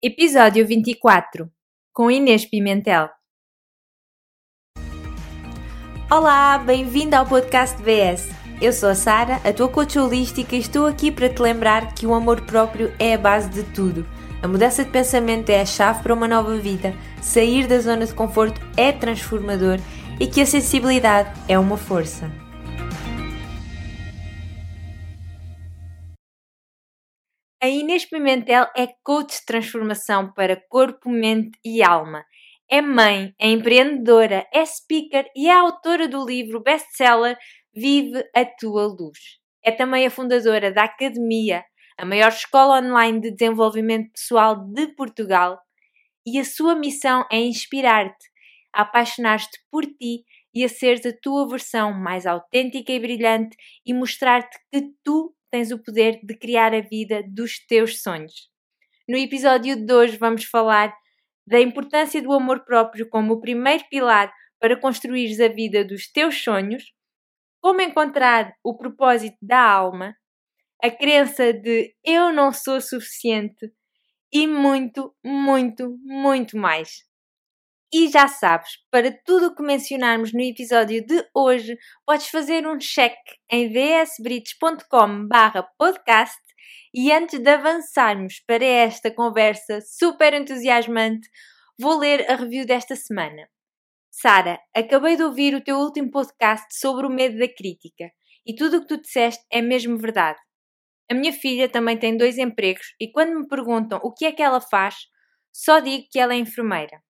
Episódio 24 com Inês Pimentel. Olá, bem-vindo ao podcast VS. Eu sou a Sara, a tua coach holística e estou aqui para te lembrar que o amor próprio é a base de tudo. A mudança de pensamento é a chave para uma nova vida. Sair da zona de conforto é transformador e que a sensibilidade é uma força. A Inês Pimentel é coach de transformação para corpo, mente e alma. É mãe, é empreendedora, é speaker e é autora do livro best-seller Vive a Tua Luz. É também a fundadora da Academia, a maior escola online de desenvolvimento pessoal de Portugal, e a sua missão é inspirar-te, apaixonar-te por ti e a seres a tua versão mais autêntica e brilhante e mostrar-te que tu tens o poder de criar a vida dos teus sonhos. No episódio de hoje vamos falar da importância do amor próprio como o primeiro pilar para construires a vida dos teus sonhos, como encontrar o propósito da alma, a crença de eu não sou suficiente e muito, muito, muito mais. E já sabes, para tudo o que mencionarmos no episódio de hoje, podes fazer um check em vsbrites.com/podcast e antes de avançarmos para esta conversa super entusiasmante, vou ler a review desta semana. Sara, acabei de ouvir o teu último podcast sobre o medo da crítica e tudo o que tu disseste é mesmo verdade. A minha filha também tem dois empregos e quando me perguntam o que é que ela faz, só digo que ela é enfermeira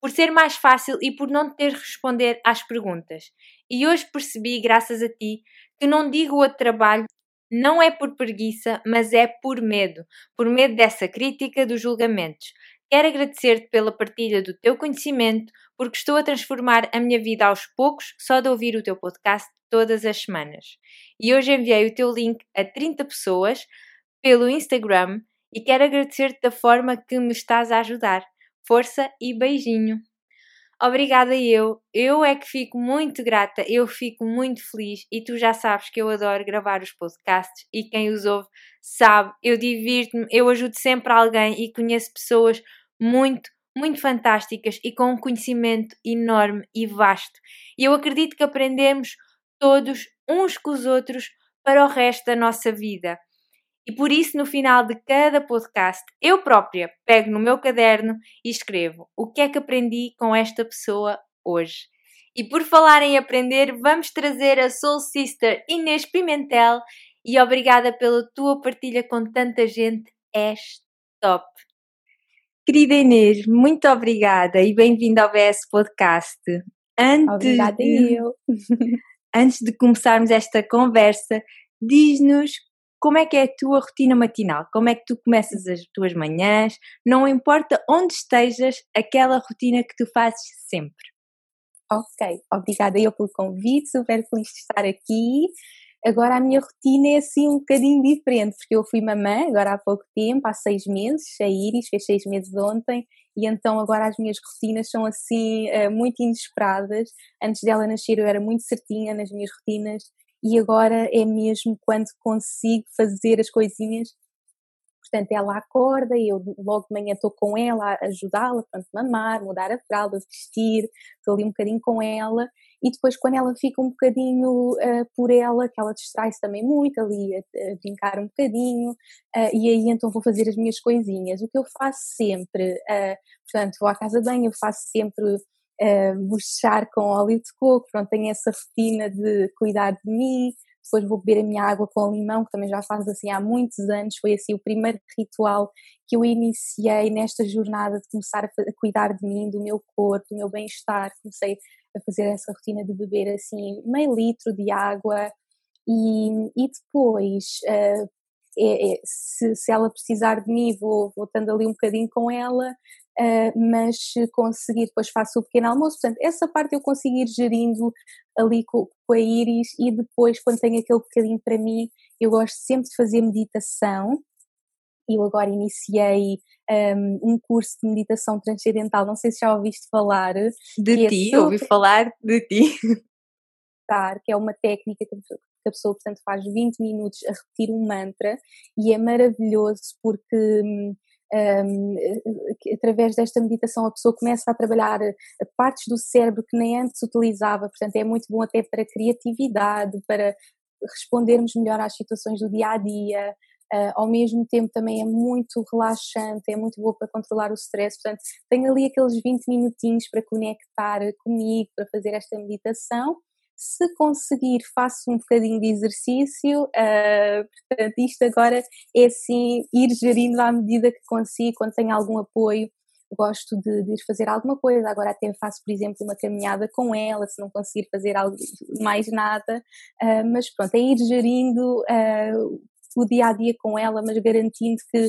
por ser mais fácil e por não ter de responder às perguntas. E hoje percebi, graças a ti, que não digo outro trabalho não é por preguiça, mas é por medo, por medo dessa crítica dos julgamentos. Quero agradecer-te pela partilha do teu conhecimento, porque estou a transformar a minha vida aos poucos só de ouvir o teu podcast todas as semanas. E hoje enviei o teu link a 30 pessoas pelo Instagram e quero agradecer-te da forma que me estás a ajudar. Força e beijinho. Obrigada eu. Eu é que fico muito grata, eu fico muito feliz e tu já sabes que eu adoro gravar os podcasts e quem os ouve sabe, eu divirto-me, eu ajudo sempre alguém e conheço pessoas muito, muito fantásticas e com um conhecimento enorme e vasto. E eu acredito que aprendemos todos uns com os outros para o resto da nossa vida. E por isso, no final de cada podcast, eu própria pego no meu caderno e escrevo o que é que aprendi com esta pessoa hoje. E por falar em aprender, vamos trazer a Soul Sister Inês Pimentel e obrigada pela tua partilha com tanta gente, és top. Querida Inês, muito obrigada e bem-vinda ao BS Podcast. Antes obrigada de, eu. antes de começarmos esta conversa, diz-nos como é que é a tua rotina matinal, como é que tu começas as tuas manhãs, não importa onde estejas, aquela rotina que tu fazes sempre. Ok, obrigada eu pelo convite, super feliz de estar aqui. Agora a minha rotina é assim um bocadinho diferente, porque eu fui mamã agora há pouco tempo, há seis meses, a Iris fez seis meses ontem, e então agora as minhas rotinas são assim eh, muito inesperadas. Antes dela nascer eu era muito certinha nas minhas rotinas e agora é mesmo quando consigo fazer as coisinhas. Portanto, ela acorda e eu logo de manhã estou com ela a ajudá-la, portanto, mamar, mudar a fralda, vestir, estou ali um bocadinho com ela e depois quando ela fica um bocadinho uh, por ela, que ela distrai-se também muito ali a, a brincar um bocadinho uh, e aí então vou fazer as minhas coisinhas. O que eu faço sempre, uh, portanto, vou à casa de banho, eu faço sempre uh, com óleo de coco, pronto, tenho essa rotina de cuidar de mim, depois vou beber a minha água com limão, que também já faz assim há muitos anos, foi assim o primeiro ritual que eu iniciei nesta jornada de começar a, a cuidar de mim, do meu corpo, do meu bem-estar, comecei a fazer essa rotina de beber assim meio litro de água e, e depois uh, é, é, se, se, ela precisar de mim, vou, vou estando ali um bocadinho com ela, uh, mas se conseguir, depois faço o pequeno almoço. Portanto, essa parte eu consigo ir gerindo ali com, com a Iris e depois, quando tenho aquele bocadinho para mim, eu gosto sempre de fazer meditação. Eu agora iniciei um, um, curso de meditação transcendental, não sei se já ouviste falar. De ti, é ouvi falar de ti. Que é uma técnica que a pessoa, portanto, faz 20 minutos a repetir um mantra e é maravilhoso porque hum, um, através desta meditação a pessoa começa a trabalhar partes do cérebro que nem antes utilizava, portanto é muito bom até para criatividade, para respondermos melhor às situações do dia a dia. Uh, ao mesmo tempo também é muito relaxante, é muito boa para controlar o stress, portanto tenho ali aqueles 20 minutinhos para conectar comigo, para fazer esta meditação se conseguir, faço um bocadinho de exercício. Uh, portanto, isto agora é assim, ir gerindo à medida que consigo, quando tenho algum apoio. Gosto de, de ir fazer alguma coisa, agora até faço, por exemplo, uma caminhada com ela, se não conseguir fazer algo, mais nada, uh, mas pronto, é ir gerindo uh, o dia a dia com ela, mas garantindo que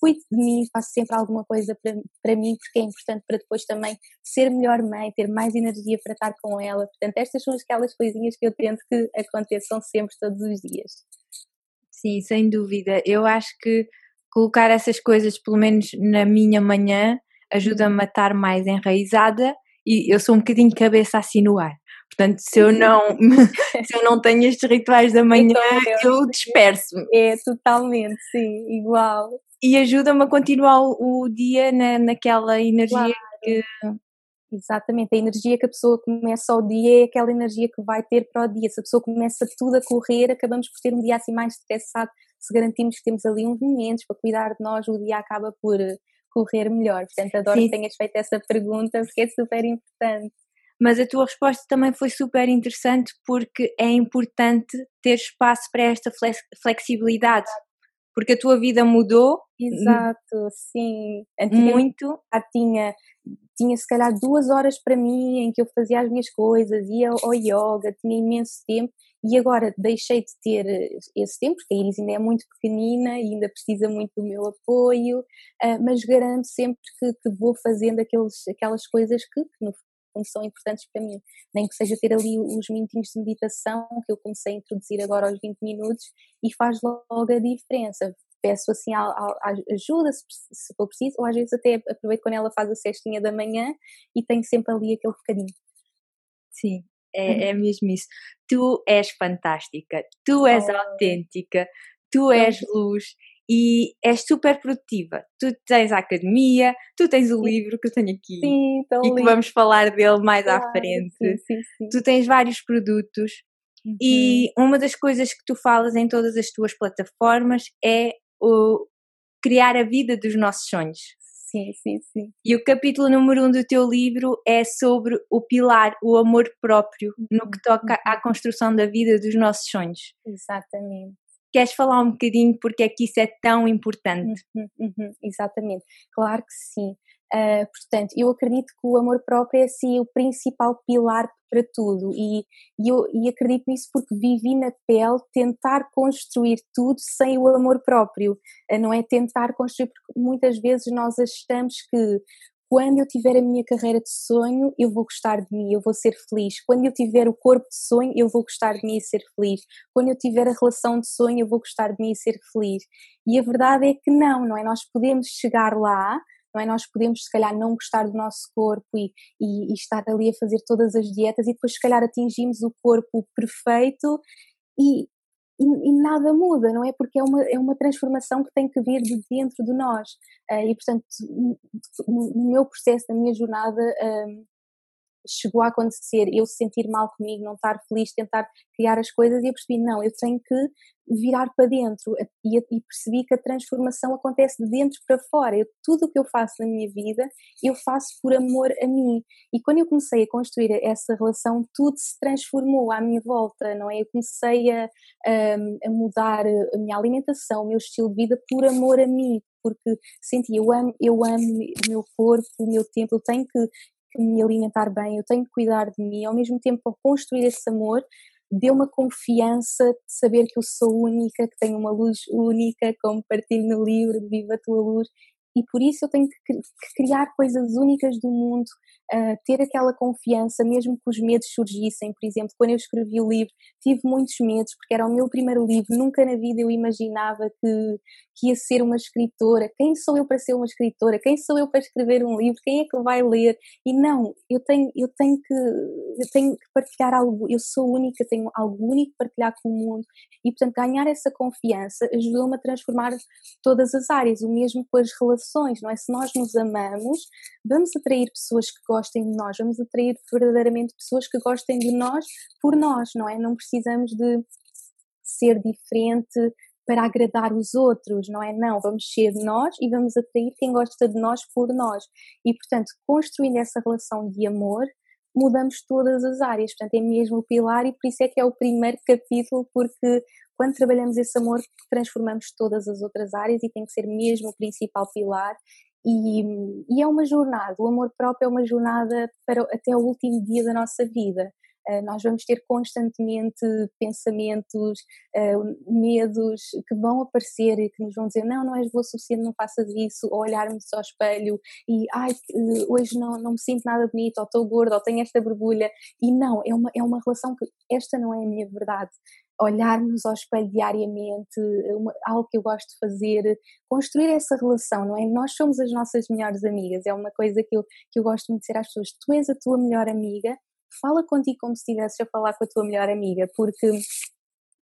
cuido de mim, faço sempre alguma coisa para, para mim, porque é importante para depois também ser melhor mãe, ter mais energia para estar com ela. Portanto, estas são aquelas coisinhas que eu tento que aconteçam sempre, todos os dias. Sim, sem dúvida. Eu acho que colocar essas coisas, pelo menos na minha manhã, ajuda-me a estar mais enraizada e eu sou um bocadinho cabeça assim no ar. Portanto, se eu não, se eu não tenho estes rituais da manhã, então, eu disperso-me. É, totalmente, sim, igual e ajuda-me a continuar o, dia na, naquela energia claro. que. Exatamente, a energia que a pessoa começa o dia é aquela energia que vai ter para o dia. Se a pessoa começa tudo a correr, acabamos por ter um dia assim mais estressado. Se garantimos que temos ali uns momentos para cuidar de nós, o dia acaba por eh, correr melhor. Portanto, adoro Sim. que tenhas feito essa pergunta porque é super importante. Mas a tua resposta também foi super interessante porque é importante ter espaço para esta flexibilidade porque a tua vida mudou. Exato, sim. muito. Tinha, tinha se calhar duas horas para mim em que eu fazia as minhas coisas, ia ao yoga, tinha imenso tempo e agora deixei de ter esse tempo, porque a Iris ainda é muito pequenina e ainda precisa muito do meu apoio, uh, mas garanto sempre que, que vou fazendo aqueles, aquelas coisas que, que no são importantes para mim. Nem que seja ter ali os minutinhos de meditação que eu comecei a introduzir agora aos 20 minutos e faz logo a diferença. Peço assim a, a, ajuda se, se for preciso, ou às vezes até aproveito quando ela faz a cestinha da manhã e tenho sempre ali aquele bocadinho. Sim, é, uhum. é mesmo isso. Tu és fantástica, tu és oh. autêntica, tu és luz e és super produtiva. Tu tens a academia, tu tens o livro que eu tenho aqui sim, e que vamos falar dele mais claro, à frente. Sim, sim, sim. Tu tens vários produtos uhum. e uma das coisas que tu falas em todas as tuas plataformas é o criar a vida dos nossos sonhos. Sim, sim, sim. E o capítulo número um do teu livro é sobre o pilar, o amor próprio, no que toca uhum. à construção da vida dos nossos sonhos. Exatamente. Queres falar um bocadinho porque é que isso é tão importante? Uhum, uhum, exatamente, claro que sim. Uh, portanto, eu acredito que o amor próprio é assim o principal pilar para tudo e, e, eu, e acredito nisso porque vivi na pele tentar construir tudo sem o amor próprio, uh, não é tentar construir porque muitas vezes nós achamos que quando eu tiver a minha carreira de sonho, eu vou gostar de mim, eu vou ser feliz. Quando eu tiver o corpo de sonho, eu vou gostar de mim e ser feliz. Quando eu tiver a relação de sonho, eu vou gostar de mim e ser feliz. E a verdade é que não, não é? Nós podemos chegar lá, não é? Nós podemos, se calhar, não gostar do nosso corpo e, e, e estar ali a fazer todas as dietas e depois, se calhar, atingimos o corpo perfeito e, e, e, nada muda, não é? Porque é uma, é uma transformação que tem que vir de dentro de nós. Uh, e, portanto, no, no, meu processo, na minha jornada, uh, chegou a acontecer eu sentir mal comigo, não estar feliz, tentar criar as coisas e eu percebi, não, eu tenho que virar para dentro e, e percebi que a transformação acontece de dentro para fora. Eu, tudo o que eu faço na minha vida, eu faço por amor a mim. E quando eu comecei a construir essa relação, tudo se transformou à minha volta, não é? Eu comecei a, a, a mudar a minha alimentação, o meu estilo de vida por amor a mim, porque senti, eu amo, eu amo o meu corpo, o meu tempo, eu tenho que, me alimentar bem, eu tenho que cuidar de mim, ao mesmo tempo a construir esse amor, deu uma confiança de saber que eu sou única, que tenho uma luz única, como partilho no livro Viva a Tua Luz, e por isso eu tenho que, criar coisas únicas do mundo, uh, ter aquela confiança, mesmo que os medos surgissem. Por exemplo, quando eu escrevi o livro, tive muitos medos, porque era o meu primeiro livro, nunca na vida eu imaginava que, que ia ser uma escritora. Quem sou eu para ser uma escritora? Quem sou eu para escrever um livro? Quem é que vai ler? E não, eu tenho, eu tenho, que, eu tenho que partilhar algo, eu sou única, tenho algo único para partilhar com o mundo. E, portanto, ganhar essa confiança ajudou-me a transformar todas as áreas, o mesmo com as relações relações, não é? Se nós nos amamos, vamos atrair pessoas que gostem de nós, vamos atrair verdadeiramente pessoas que gostem de nós por nós, não é? Não precisamos de ser diferente para agradar os outros, não é? Não, vamos ser nós e vamos atrair quem gosta de nós por nós. E, portanto, construindo essa relação de amor, mudamos todas as áreas. Portanto, é mesmo o pilar e por isso é que é o primeiro capítulo, porque quando trabalhamos esse amor, transformamos todas as outras áreas e tem que ser mesmo o principal pilar. E, e é uma jornada, o amor próprio é uma jornada para até o último dia da nossa vida. Uh, nós vamos ter constantemente pensamentos, uh, medos que vão aparecer e que nos vão dizer não, não és boa o suficiente, não faças isso, ou olharmos ao espelho e ai, uh, hoje não, não me sinto nada bonito, ou estou gorda, ou tenho esta borbulha, e não, é uma, é uma relação que esta não é a minha verdade, olharmos ao espelho diariamente, uma, algo que eu gosto de fazer, construir essa relação, não é? Nós somos as nossas melhores amigas, é uma coisa que eu, que eu gosto muito de dizer às pessoas: tu és a tua melhor amiga, fala contigo como se estivesses a falar com a tua melhor amiga, porque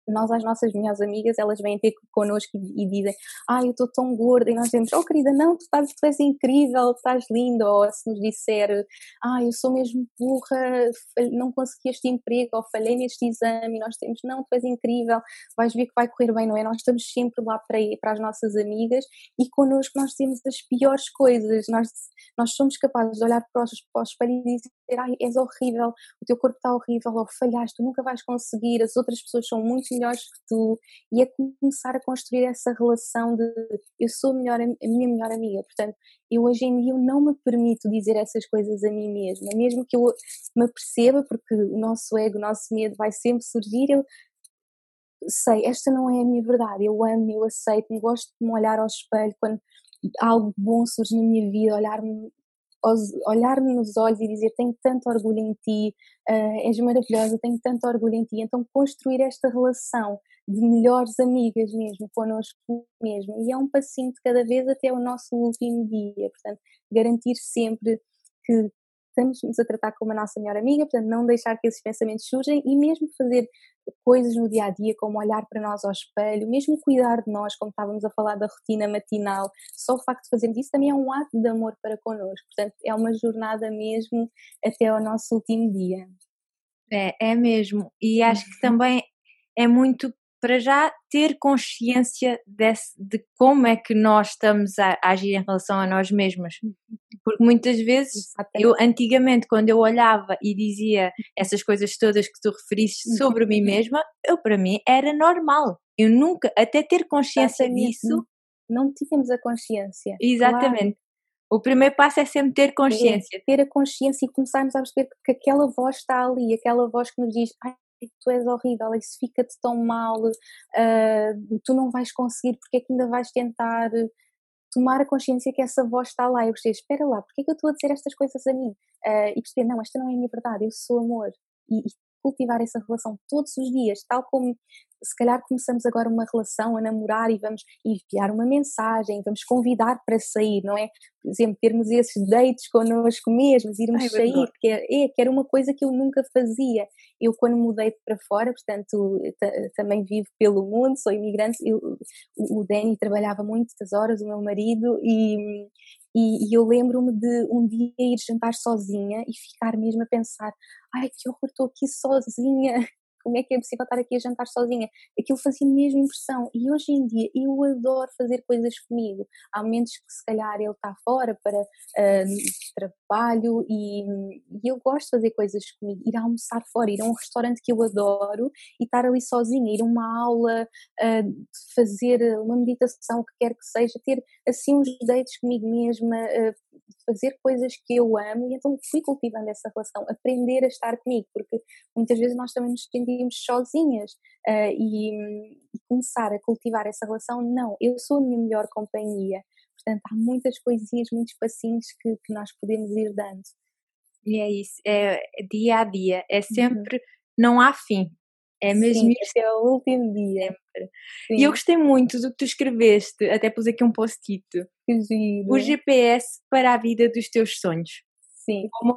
nós às nossas melhores amigas, elas vêm ter connosco e, e dizem ah, eu estou tão gorda, e nós dizemos, oh querida, não, tu, estás, tu és incrível, estás linda, ou se nos disser, ah, eu sou mesmo burra, não consegui este emprego, ou falhei neste exame, e nós temos, não, tu és incrível, vais ver que vai correr bem, não é? Nós estamos sempre lá para, para as nossas amigas, e connosco nós temos as piores coisas, nós, nós somos capazes de olhar para, os, para o espelho e dizer, ai, és horrível, o teu corpo está horrível, ou falhaste, tu nunca vais conseguir, as outras pessoas são muito melhores que tu e é começar a construir essa relação de eu sou a, melhor, a minha melhor amiga. Portanto, eu hoje em dia eu não me permito dizer essas coisas a mim mesma, mesmo que eu me perceba, porque o nosso ego, o nosso medo vai sempre surgir, eu sei, esta não é a minha verdade, eu amo, eu aceito, gosto de me olhar ao espelho quando algo bom surge na minha vida, olhar-me olhar-me nos olhos e dizer tenho tanto orgulho em ti, uh, és maravilhosa, tenho tanto orgulho em ti. Então construir esta relação de melhores amigas mesmo, connosco mesmo. E é um passinho de cada vez até o nosso último dia. Portanto, garantir sempre que estamos-nos a tratar como a nossa melhor amiga, portanto, não deixar que esses pensamentos surjam e mesmo fazer coisas no dia a dia, como olhar para nós ao espelho, mesmo cuidar de nós, como estávamos a falar da rotina matinal, só o facto de fazermos isso também é um ato de amor para connosco. Portanto, é uma jornada mesmo até ao nosso último dia. É, é mesmo. E acho que também é muito para já ter consciência desse, de como é que nós estamos a, a, agir em relação a nós mesmas. Porque muitas vezes, eu antigamente, quando eu olhava e dizia essas coisas todas que tu referiste uhum. sobre mim mesma, eu para mim era normal. Eu nunca, até ter consciência disso. Não tínhamos a consciência. Exatamente. Claro. O primeiro passo é sempre ter consciência. É, ter a consciência e começarmos a perceber que aquela voz está ali, aquela voz que nos diz: Ai, tu és horrível, isso fica-te tão mal, uh, tu não vais conseguir, porque é que ainda vais tentar tomar a consciência que essa voz está lá. Eu gostei, espera lá, porque é que eu estou a dizer estas coisas a mim? Uh, e perceber, não, esta não é a minha verdade, eu sou amor. E, e cultivar essa relação todos os dias, tal como se calhar começamos agora uma relação a namorar e vamos enviar uma mensagem, vamos convidar para sair, não é? Por exemplo, termos esses dates connosco mesmos, irmos Ai, sair, que, é, é, que era uma coisa que eu nunca fazia. Eu, quando mudei para fora, portanto, também vivo pelo mundo, sou imigrante, eu, o Danny trabalhava muitas horas, o meu marido, e, e, e eu lembro-me de um dia ir jantar sozinha e ficar mesmo a pensar: ai que horror, estou aqui sozinha, como é que é possível estar aqui a jantar sozinha? Aquilo fazia mesmo impressão. E hoje em dia eu adoro fazer coisas comigo. Há momentos que se calhar ele está fora para uh, trabalho e, e, eu gosto de fazer coisas comigo. Ir almoçar fora, ir a um restaurante que eu adoro e estar ali sozinha, ir a uma aula, uh, fazer uma meditação, o que quer que seja, ter assim uns dates comigo mesma, uh, fazer coisas que eu amo e então fui cultivando essa relação, aprender a estar comigo, porque muitas vezes nós também nos sentimos sozinhas uh, e, e, começar a cultivar essa relação, não, eu sou a minha melhor companhia, portanto há muitas coisinhas, muitos passinhos que, que nós podemos ir dando. E é isso, é dia a dia, é uhum. sempre, uhum. não há fim, é mesmo Sim, é o último dia. E eu gostei muito do que tu escreveste, até pus aqui um post-it. O GPS para a vida dos teus sonhos. Sim. Como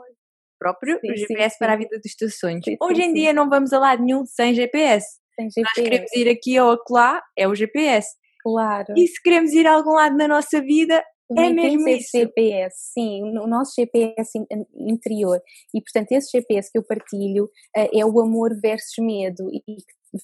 próprio, sim, o GPS sim, para a vida dos teus sonhos. Hoje em dia não vamos a lado nenhum sem GPS. Sem GPS. Nós queremos ir aqui ou acolá, é o GPS. Claro. E se queremos ir a algum lado na nossa vida, Também é mesmo esse GPS, sim, o nosso GPS interior. E, portanto, esse GPS que eu partilho uh, é o amor versus medo e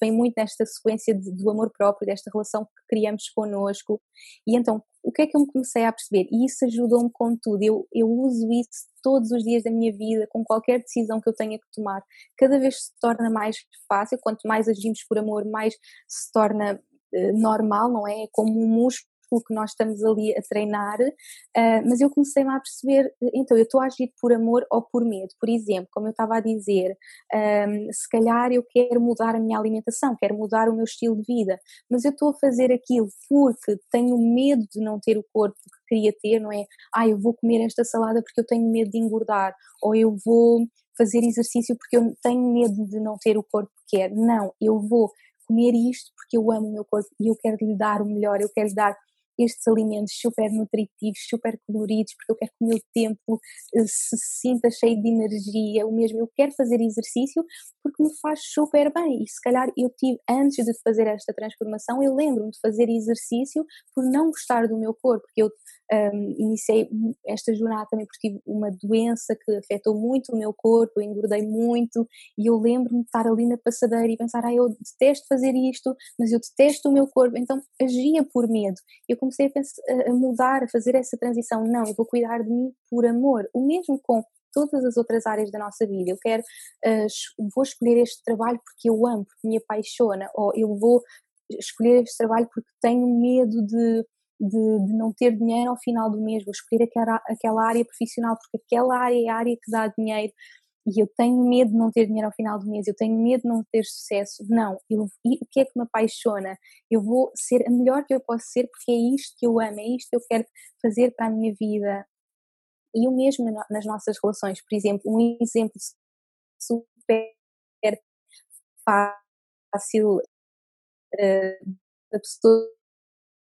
vem muito nesta sequência de, do amor próprio, desta relação que criamos connosco. E então, o que é que eu me comecei a perceber? E isso ajudou-me com tudo. Eu, eu uso isso todos os dias da minha vida, com qualquer decisão que eu tenha que tomar. Cada vez se torna mais fácil, quanto mais agimos por amor, mais se torna uh, normal, não é? É como um músculo que nós estamos ali a treinar, uh, mas eu comecei-me a perceber, então eu estou a agir por amor ou por medo. Por exemplo, como eu estava a dizer, um, ehm, se calhar eu quero mudar a minha alimentação, quero mudar o meu estilo de vida, mas eu estou a fazer aquilo porque tenho medo de não ter o corpo que queria ter, não é? Ah, eu vou comer esta salada porque eu tenho medo de engordar, ou eu vou fazer exercício porque eu tenho medo de não ter o corpo que quero. Não, eu vou comer isto porque eu amo o meu corpo e eu quero lhe dar o melhor, eu quero lhe dar estes alimentos super nutritivos, super coloridos, porque eu quero que o meu tempo eh, se sinta cheio de energia, o mesmo, eu quero fazer exercício porque me faz super bem. E se calhar eu tive, antes de fazer esta transformação, eu lembro-me de fazer exercício por não gostar do meu corpo, porque eu um, iniciei esta jornada também porque tive uma doença que afetou muito o meu corpo, eu engordei muito e eu lembro-me de estar ali na passadeira e pensar, ah, eu detesto fazer isto, mas eu detesto o meu corpo, então agia por medo. Eu comecei a, pensar, a mudar, a fazer essa transição, não, eu vou cuidar de mim por amor. O mesmo com todas as outras áreas da nossa vida. Eu quero, uh, vou escolher este trabalho porque eu amo, porque me apaixona, ou eu vou escolher este trabalho porque tenho medo de de, de, não ter dinheiro ao final do mês, vou escolher aquela, aquela área profissional, porque aquela área é a área que dá dinheiro e eu tenho medo de não ter dinheiro ao final do mês, eu tenho medo de não ter sucesso. Não, eu, e o que é que me apaixona? Eu vou ser a melhor que eu posso ser porque é isto que eu amo, é isto que eu quero fazer para a minha vida. E o mesmo nas nossas relações, por exemplo, um exemplo super fácil uh, da pessoa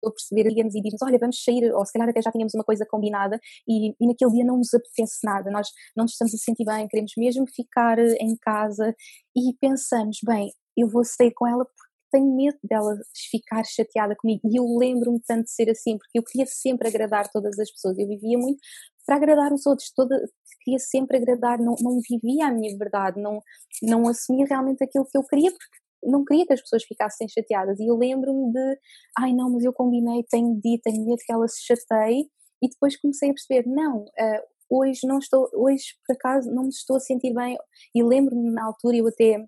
a perceber, digamos, e diz-nos, olha, vamos sair, ou se calhar até já tínhamos uma coisa combinada. E, e naquele dia não nos apetece nada, nós não nos estamos a sentir bem, queremos mesmo ficar eh, em casa. E pensamos, bem, eu vou sair com ela porque tenho medo dela ficar chateada comigo. E eu lembro-me tanto de ser assim, porque eu queria sempre agradar todas as pessoas, eu vivia muito para agradar os outros, toda, queria sempre agradar, não, não vivia a minha verdade, não, não assumia realmente aquilo que eu queria, porque não queria que as pessoas ficassem chateadas. E eu lembro-me de, ai não, mas eu combinei, tenho dito, tenho medo que ela se chateie. E depois comecei a perceber, não, uh, hoje não estou, hoje por acaso não me estou a sentir bem. E lembro-me na altura, eu até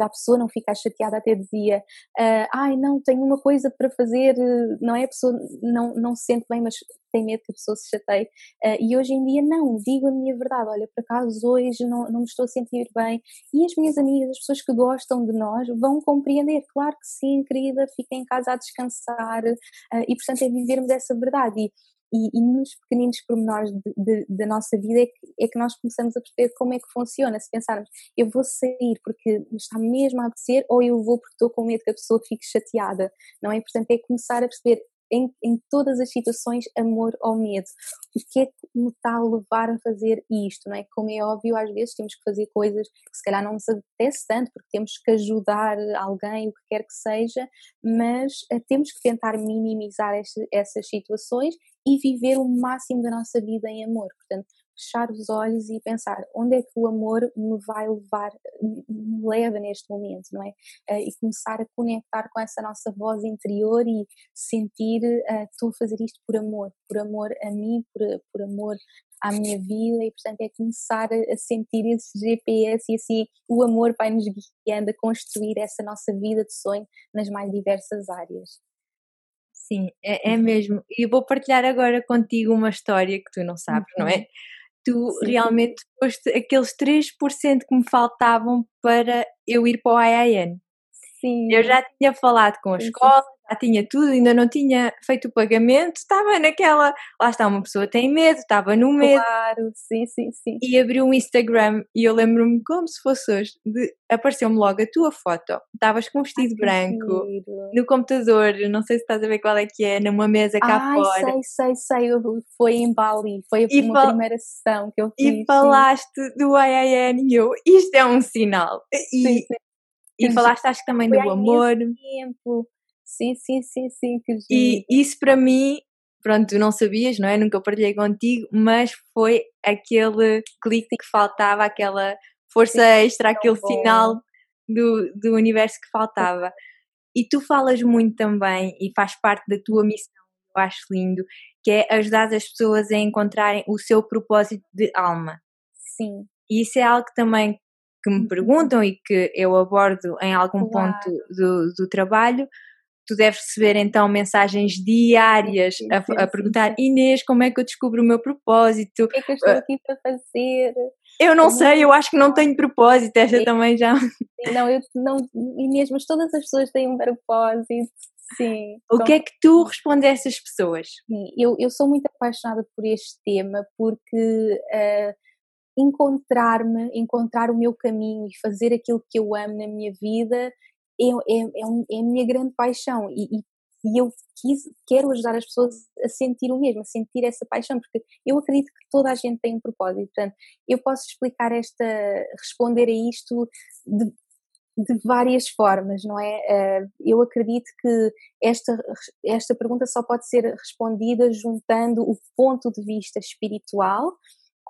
para a pessoa não ficar chateada, até dizia, uh, ai não, tenho uma coisa para fazer, não é? A pessoa não, não se sente bem, mas tem medo que a pessoa se chateie. Uh, e hoje em dia, não, digo a minha verdade, olha, por acaso hoje não, não me estou a sentir bem. E as minhas amigas, as pessoas que gostam de nós, vão compreender, claro que sim, querida, fica em casa a descansar. Uh, e portanto é vivermos essa verdade. E, e, e nos pequeninos pormenores da nossa vida é que, é que nós começamos a perceber como é que funciona. Se pensarmos, eu vou sair porque está mesmo a apetecer ou eu vou porque estou com medo que a pessoa fique chateada, não é? Portanto, é começar a perceber em, em, todas as situações, amor ou medo. O que é que me está a levar a fazer isto, não é? Como é óbvio, às vezes temos que fazer coisas que se calhar não nos apetece tanto, porque temos que ajudar alguém, o que quer que seja, mas uh, temos que tentar minimizar este, essas situações e viver o máximo da nossa vida em amor. Portanto, fechar os olhos e pensar onde é que o amor me vai levar, me leva neste momento, não é? Uh, e começar a conectar com essa nossa voz interior e sentir, uh, estou a fazer isto por amor, por amor a mim, por, por amor à minha vida e portanto é começar a, sentir esse GPS e assim o amor vai nos guiando a construir essa nossa vida de sonho nas mais diversas áreas. Sim, é, é mesmo. E vou partilhar agora contigo uma história que tu não sabes, uhum. não é? Uhum. Tu Sim. realmente foste aqueles 3% que me faltavam para eu ir para o IAN. Sim. Eu já tinha falado com a escola, já tinha tudo, ainda não tinha feito o pagamento, estava naquela. Lá está, uma pessoa tem medo, estava no medo. Claro, sim, sim, sim. E abriu um Instagram e eu lembro-me como se fosse hoje, apareceu-me logo a tua foto. Estavas com um vestido Ai, branco no computador, não sei se estás a ver qual é que é, numa mesa cá Ai, fora. Sei, sei, sei, foi em Bali, foi a e primeira sessão que eu fiz. E falaste sim. do IIN e eu, isto é um sinal. E, sim, sim. E falaste acho que também foi do amor. Tempo. Sim, sim, sim, sim. e isso para mim pronto, tu não sabias, não é? Nunca partilhei contigo, mas foi aquele clique que faltava, aquela força extra, aquele sinal do, do universo que faltava. E tu falas muito também, e faz parte da tua missão, eu acho lindo, que é ajudar as pessoas a encontrarem o seu propósito de alma. Sim. E isso é algo também que me uhum. perguntam e que eu abordo em algum claro. ponto do, do trabalho, tu deves receber então mensagens diárias sim, sim, a, a, perguntar Inês, como é que eu descubro o meu propósito? O que é que eu estou ah, aqui para fazer? Eu não sei, eu acho que não tenho propósito, esta sim. também já. Não, eu não, Inês, mas todas as pessoas têm um propósito. Sim. O que é que tu respondes a essas pessoas? Sim, eu, eu sou muito apaixonada por este tema porque uh, encontrar-me, encontrar o meu caminho e fazer aquilo que eu amo na minha vida é, é, é, um, é a minha grande paixão e, e, e eu quis, quero ajudar as pessoas a sentir o mesmo, a sentir essa paixão, porque eu acredito que toda a gente tem um propósito. Portanto, eu posso explicar esta, responder a isto de, de várias formas, não é? Eh, eu acredito que esta, esta pergunta só pode ser respondida juntando o ponto de vista espiritual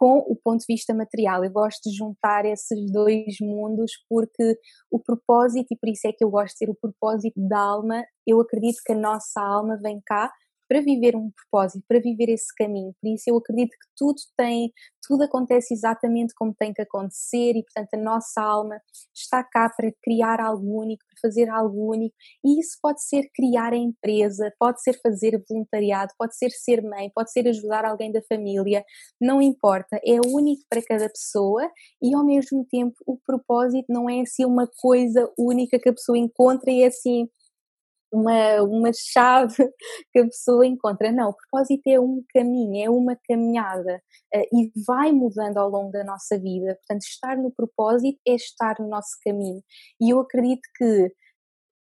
com o ponto de vista material. Eu gosto de juntar esses dois mundos porque o propósito, e por isso é que eu gosto de ter o propósito da alma, eu acredito que a nossa alma vem cá para viver um propósito, para viver esse caminho. Por isso eu acredito que tudo tem, tudo acontece exatamente como tem que acontecer e portanto a nossa alma está cá para criar algo único, para fazer algo único e isso pode ser criar a empresa, pode ser fazer voluntariado, pode ser ser mãe, pode ser ajudar alguém da família, não importa, é único para cada pessoa e ao mesmo tempo o propósito não é assim uma coisa única que a pessoa encontra e é assim uma, uma chave que a pessoa encontra. Não, o propósito é um caminho, é uma caminhada uh, e vai mudando ao longo da nossa vida. Portanto, estar no propósito é estar no nosso caminho. E eu acredito que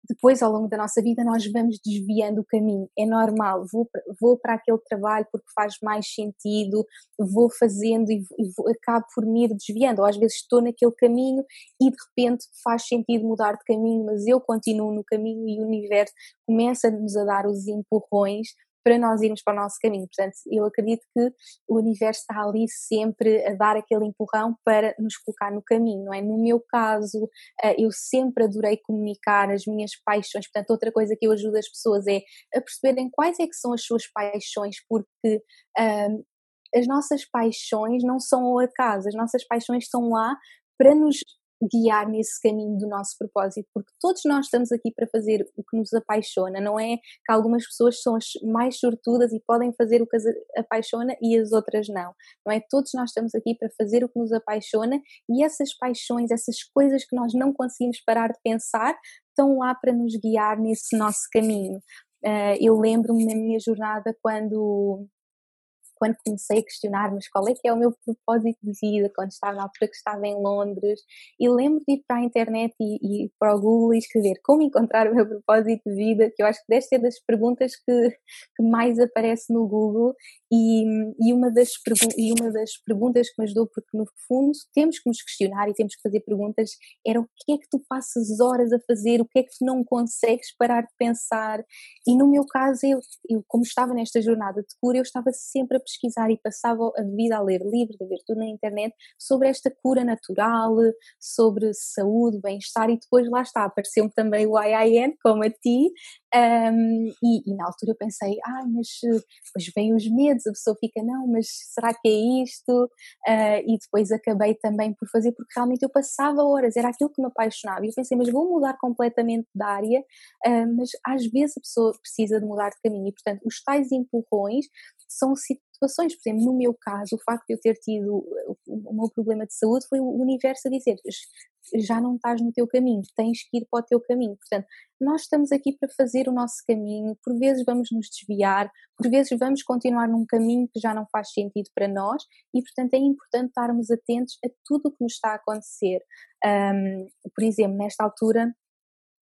depois ao longo da nossa vida nós vamos desviando o caminho. É normal, vou, vou para aquele trabalho porque faz mais sentido, vou fazendo e, e vou, acabo por me ir desviando. Ou às vezes estou naquele caminho e de repente faz sentido mudar de caminho, mas eu continuo no caminho e o universo começa-nos a dar os empurrões para nós irmos para o nosso caminho. Portanto, eu acredito que o universo está ali sempre a dar aquele empurrão para nos colocar no caminho, não é? No meu caso, eh, eu sempre adorei comunicar as minhas paixões, portanto, outra coisa que eu ajudo as pessoas é a perceberem quais é que são as suas paixões, porque um, as nossas paixões não são ao acaso, as nossas paixões estão lá para nos guiar nesse caminho do nosso propósito, porque todos nós estamos aqui para fazer o que nos apaixona, não é que algumas pessoas são as mais sortudas e podem fazer o que as apaixona e as outras não, não é? Todos nós estamos aqui para fazer o que nos apaixona e essas paixões, essas coisas que nós não conseguimos parar de pensar, estão lá para nos guiar nesse nosso caminho. Uh, eu lembro-me na minha jornada quando quando comecei a questionar, mas qual é que é o meu propósito de vida, quando estava na altura que estava em Londres, e lembro de ir para a internet e, e para o Google e escrever como encontrar o meu propósito de vida, que eu acho que deve ser das perguntas que, que mais aparece no Google, e, e, uma das e uma das perguntas que me ajudou, porque no fundo temos que nos questionar e temos que fazer perguntas, era o que é que tu passas horas a fazer, o que é que tu não consegues parar de pensar, e no meu caso, eu, eu como estava nesta jornada de cura, eu estava sempre a pesquisar e passava a vida a ler livros, a ver tudo na internet sobre esta cura natural, sobre saúde, bem-estar e depois lá está, apareceu-me também o IIN, como a ti, um, e, e, na altura eu pensei, ah, mas depois vêm os medos, a pessoa fica, não, mas será que é isto? Uh, e depois acabei também por fazer, porque realmente eu passava horas, era aquilo que me apaixonava. E eu pensei, mas vou mudar completamente de área, uh, mas às vezes a pessoa precisa de mudar de caminho. E portanto, os tais empurrões são situações, por exemplo, no meu caso, o facto de eu ter tido o meu problema de saúde foi o universo a dizer já não estás no teu caminho, tens que ir para o teu caminho. Portanto, nós estamos aqui para fazer o nosso caminho, por vezes vamos nos desviar, por vezes vamos continuar num caminho que já não faz sentido para nós e, portanto, é importante estarmos atentos a tudo o que nos está a acontecer. Um, por exemplo, nesta altura,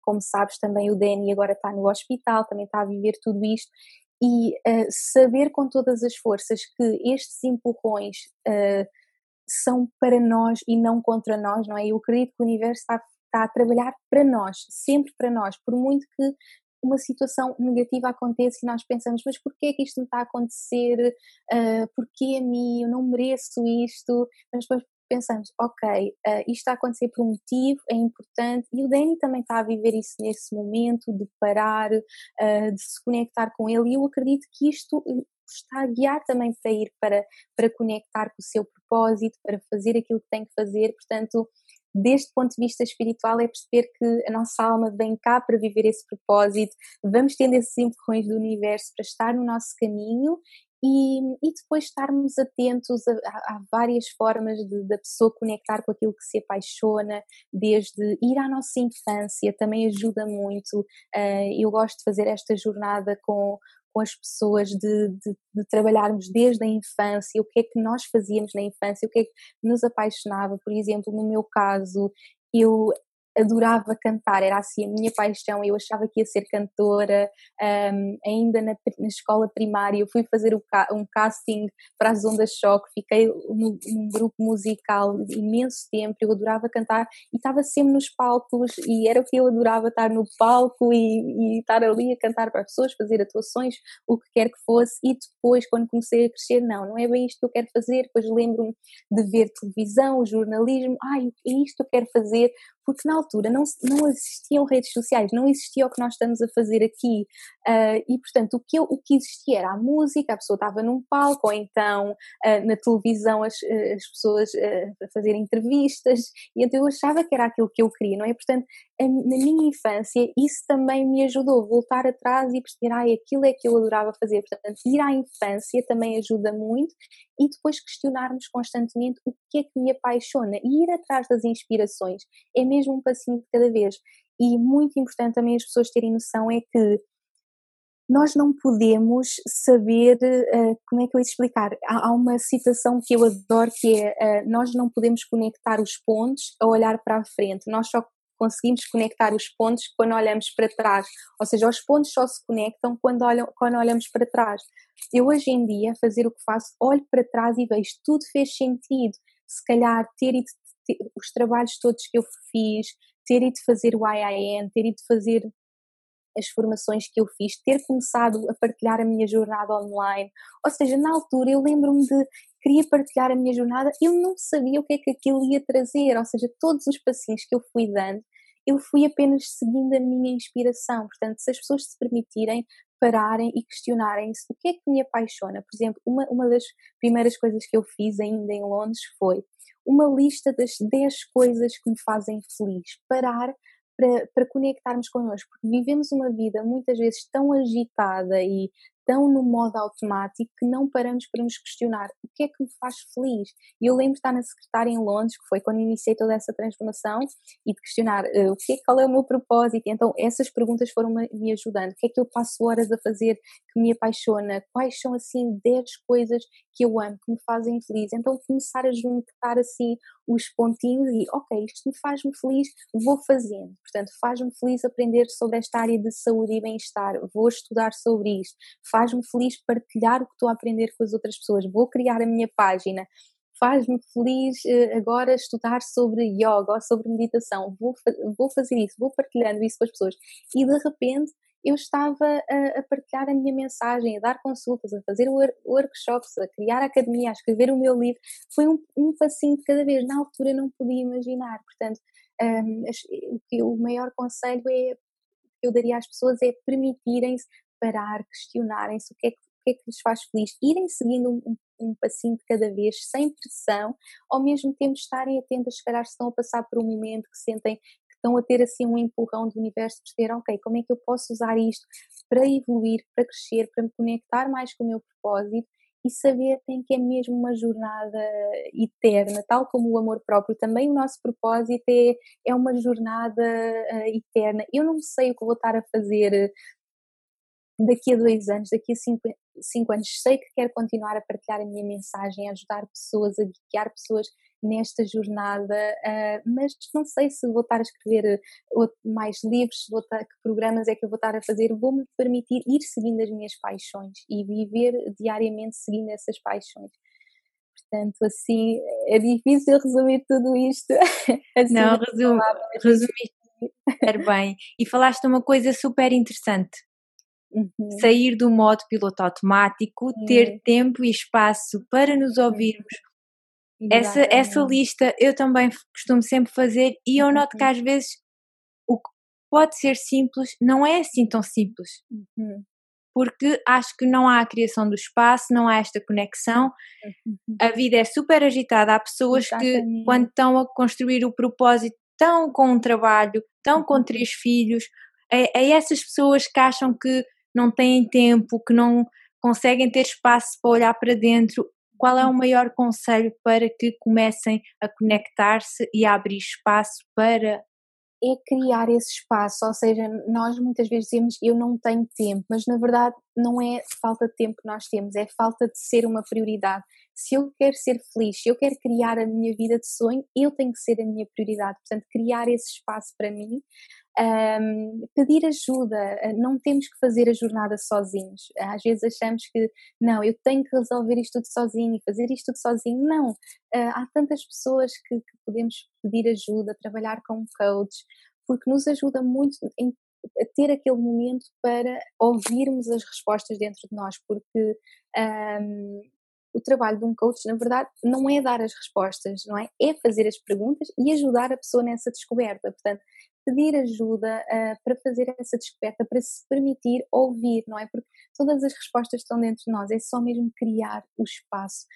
como sabes, também o Danny agora está no hospital, também está a viver tudo isto e uh, saber com todas as forças que estes empurrões uh, são para nós e não contra nós, não é? Eu acredito que o universo está, está a trabalhar para nós, sempre para nós, por muito que uma situação negativa acontece e nós pensamos, mas porquê é que isto me está a acontecer? Uh, porquê a mim? Eu não mereço isto. Mas depois pensamos, ok, uh, isto está a acontecer por um motivo, é importante, e o Danny também está a viver isso nesse momento, de parar, uh, de se conectar com ele, e eu acredito que isto está a guiar também para ir para, para conectar com o seu propósito, para fazer aquilo que tem que fazer, portanto, deste ponto de vista espiritual é perceber que a nossa alma vem cá para viver esse propósito, vamos tendo esses empurrões do universo para estar no nosso caminho e, e depois estarmos atentos a, a, a várias formas de, da pessoa conectar com aquilo que se apaixona, desde ir à nossa infância, também ajuda muito. Uh, eu gosto de fazer esta jornada com, com as pessoas de, de, de, trabalharmos desde a infância, o que é que nós fazíamos na infância, o que é que nos apaixonava. Por exemplo, no meu caso, eu adorava cantar, era assim a minha paixão, eu achava que ia ser cantora, um, ainda na, na, escola primária eu fui fazer o, um casting para as Ondas Choque, fiquei num grupo musical imenso tempo, eu adorava cantar e estava sempre nos palcos e era o que eu adorava estar no palco e, e estar ali a cantar para as pessoas, fazer atuações, o que quer que fosse e depois quando comecei a crescer, não, não é bem isto que eu quero fazer, depois lembro-me de ver televisão, jornalismo, ai, é isto que eu quero fazer, porque na altura não, não existiam redes sociais, não existia o que nós estamos a fazer aqui. Uh, e, portanto, o que, eu, o que existia era a música, a pessoa estava num palco, ou então uh, na televisão as, as pessoas uh, a fazer entrevistas, e então eu achava que era aquilo que eu queria, não é? Portanto, a, na minha infância, isso também me ajudou a voltar atrás e perceber, ai, aquilo é que eu adorava fazer. Portanto, ir à infância também ajuda muito e depois questionarmos constantemente o que é que me apaixona e ir atrás das inspirações. É mesmo um passinho de cada vez. E muito importante também as pessoas terem noção é que nós não podemos saber, uh, como é que eu ia explicar? Há, há, uma citação que eu adoro que é, uh, nós não podemos conectar os pontos a olhar para a frente, nós só conseguimos conectar os pontos quando olhamos para trás. Ou seja, os pontos só se conectam quando, olham, quando olhamos para trás. Eu hoje em dia, fazer o que faço, olho para trás e vejo tudo fez sentido. Se calhar ter ido os trabalhos todos que eu fiz, ter ido fazer o IIN, ter ido fazer as formações que eu fiz, ter começado a partilhar a minha jornada online. Ou seja, na altura eu lembro-me de queria partilhar a minha jornada, eu não sabia o que é que aquilo ia trazer, ou seja, todos os passinhos que eu fui dando, eu fui apenas seguindo a minha inspiração. Portanto, se as pessoas se permitirem pararem e questionarem-se o que é que me apaixona. Por exemplo, uma, uma das primeiras coisas que eu fiz ainda em Londres foi uma lista das 10 coisas que me fazem feliz. Parar para, para conectarmos connosco, porque vivemos uma vida muitas vezes tão agitada e tão no modo automático que não paramos para nos questionar o que é que me faz feliz. E eu lembro de estar na secretária em Londres, que foi quando iniciei toda essa transformação, e de questionar uh, o que é, qual é o meu propósito. Então essas perguntas foram me ajudando. O que é que eu passo horas a fazer que me apaixona? Quais são assim 10 coisas que eu amo, que me fazem feliz? Então começar a juntar assim os pontinhos e ok, isto me faz-me feliz, vou fazendo. Portanto, faz-me feliz aprender sobre esta área de saúde e bem-estar, vou estudar sobre isto, faz-me feliz partilhar o que estou a aprender com as outras pessoas, vou criar a minha página, faz-me feliz uh, agora estudar sobre yoga ou sobre meditação, vou, vou fazer isso, vou partilhando isso com as pessoas. E de repente eu estava a, a, partilhar a minha mensagem, a dar consultas, a fazer workshops, a criar a academia, a escrever o meu livro. Foi um, um passinho de cada vez. Na altura não podia imaginar. Portanto, um, o maior conselho é que eu daria às pessoas é permitirem-se parar, questionarem-se o que é que, o que, é que lhes faz feliz, irem seguindo um, um, passinho de cada vez, sem pressão, ao mesmo tempo estarem atentas, se calhar estão a passar por um momento que sentem que estão a ter assim um empurrão do universo, perceber, ok, como é que eu posso usar isto para evoluir, para crescer, para me conectar mais com o meu propósito e saber que é mesmo uma jornada eterna, tal como o amor próprio. Também o nosso propósito é, é uma jornada uh, eterna. Eu não sei o que vou estar a fazer daqui a dois anos, daqui a cinco, cinco anos, sei que quero continuar a partilhar a minha mensagem, a ajudar pessoas, a guiar pessoas nesta jornada, uh, mas não sei se vou estar a escrever mais livros, vou estar, que programas é que eu vou estar a fazer, vou-me permitir ir seguindo as minhas paixões e viver diariamente seguindo essas paixões. Portanto, assim, é difícil resumir tudo isto. assim, não, resumiste Super bem. E falaste uma coisa super interessante. Uhum. Sair do modo piloto automático, uhum. ter tempo e espaço para nos ouvirmos. Essa, essa lista eu também costumo sempre fazer e eu noto que uhum. às vezes o que pode ser simples não é assim tão simples. Uhum porque acho que não há a criação do espaço, não há esta conexão. Uhum. A vida é super agitada. Há pessoas Exatamente. que, quando estão a construir o propósito, estão com um trabalho, estão com três filhos. É, é essas pessoas que acham que não têm tempo, que não conseguem ter espaço para olhar para dentro. Qual é o maior conselho para que comecem a conectar-se e a abrir espaço para é criar esse espaço, ou seja, nós muitas vezes dizemos eu não tenho tempo, mas na verdade não é falta de tempo que nós temos, é falta de ser uma prioridade. Se eu quero ser feliz, se eu quero criar a minha vida de sonho, eu tenho que ser a minha prioridade. Portanto, criar esse espaço para mim um, pedir ajuda, ah, não temos que fazer a jornada sozinhos. Às vezes achamos que não, eu tenho que resolver isto tudo sozinho e fazer isto tudo sozinho. Não, uh, há tantas pessoas que, que, podemos pedir ajuda, trabalhar com um coach, porque nos ajuda muito em, a ter aquele momento para ouvirmos as respostas dentro de nós, porque um, o trabalho de um coach, na verdade, não é dar as respostas, não é? É fazer as perguntas e ajudar a pessoa nessa descoberta. Portanto, pedir ajuda uh, para fazer essa descoberta, para se permitir ouvir, não é? Porque todas as respostas estão dentro de nós, é só mesmo criar o espaço,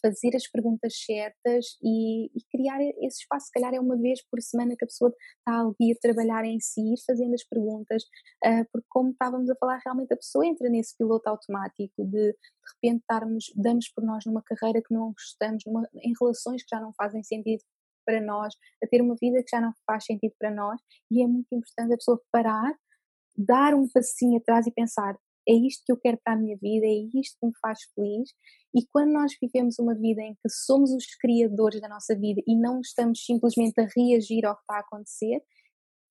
fazer as perguntas certas e, e, criar esse espaço. Se calhar é uma vez por semana que a pessoa está ali a trabalhar em si, ir fazendo as perguntas, uh, porque como estávamos a falar, realmente a pessoa entra nesse piloto automático de de repente estarmos, damos por nós numa carreira que não gostamos, numa, em relações que já não fazem sentido, para nós, a ter uma vida que já não faz sentido para nós, e é muito importante a pessoa parar, dar um passinho atrás e pensar: é isto que eu quero para a minha vida, é isto que me faz feliz. E quando nós vivemos uma vida em que somos os criadores da nossa vida e não estamos simplesmente a reagir ao que está a acontecer,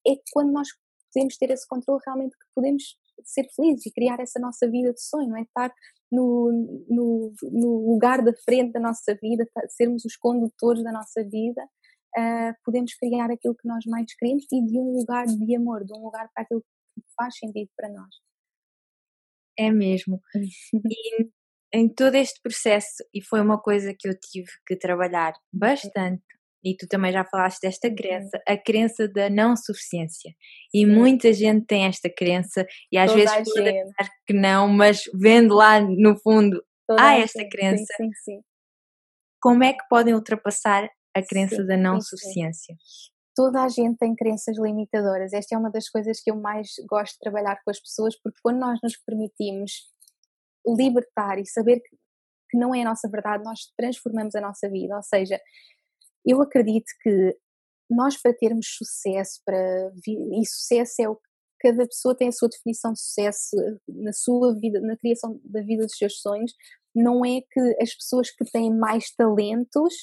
é quando nós podemos ter esse controle realmente que podemos ser felizes e criar essa nossa vida de sonho, não é? Estar no, no, no lugar da frente da nossa vida, sermos os condutores da nossa vida uh, podemos criar aquilo que nós mais queremos e de um lugar de amor, de um lugar para aquilo que faz sentido para nós. É mesmo. e em todo este processo, e foi uma coisa que eu tive que trabalhar bastante, e tu também já falaste desta crença, a crença da não suficiência. E sim. muita gente tem esta crença, e às Toda vezes pode achar que não, mas vendo lá no fundo, Toda há esta crença. Sim, sim, Como é que podem ultrapassar a crença sim, da não sim, suficiência. Sim. Toda a gente tem crenças limitadoras. Esta é uma das coisas que eu mais gosto de trabalhar com as pessoas, porque quando nós nos permitimos libertar e saber que, que não é a nossa verdade, nós transformamos a nossa vida. Ou seja, eu acredito que nós para termos sucesso, para e sucesso é o cada pessoa tem a sua definição de sucesso na sua vida, na criação da vida dos seus sonhos. Não é que as pessoas que têm mais talentos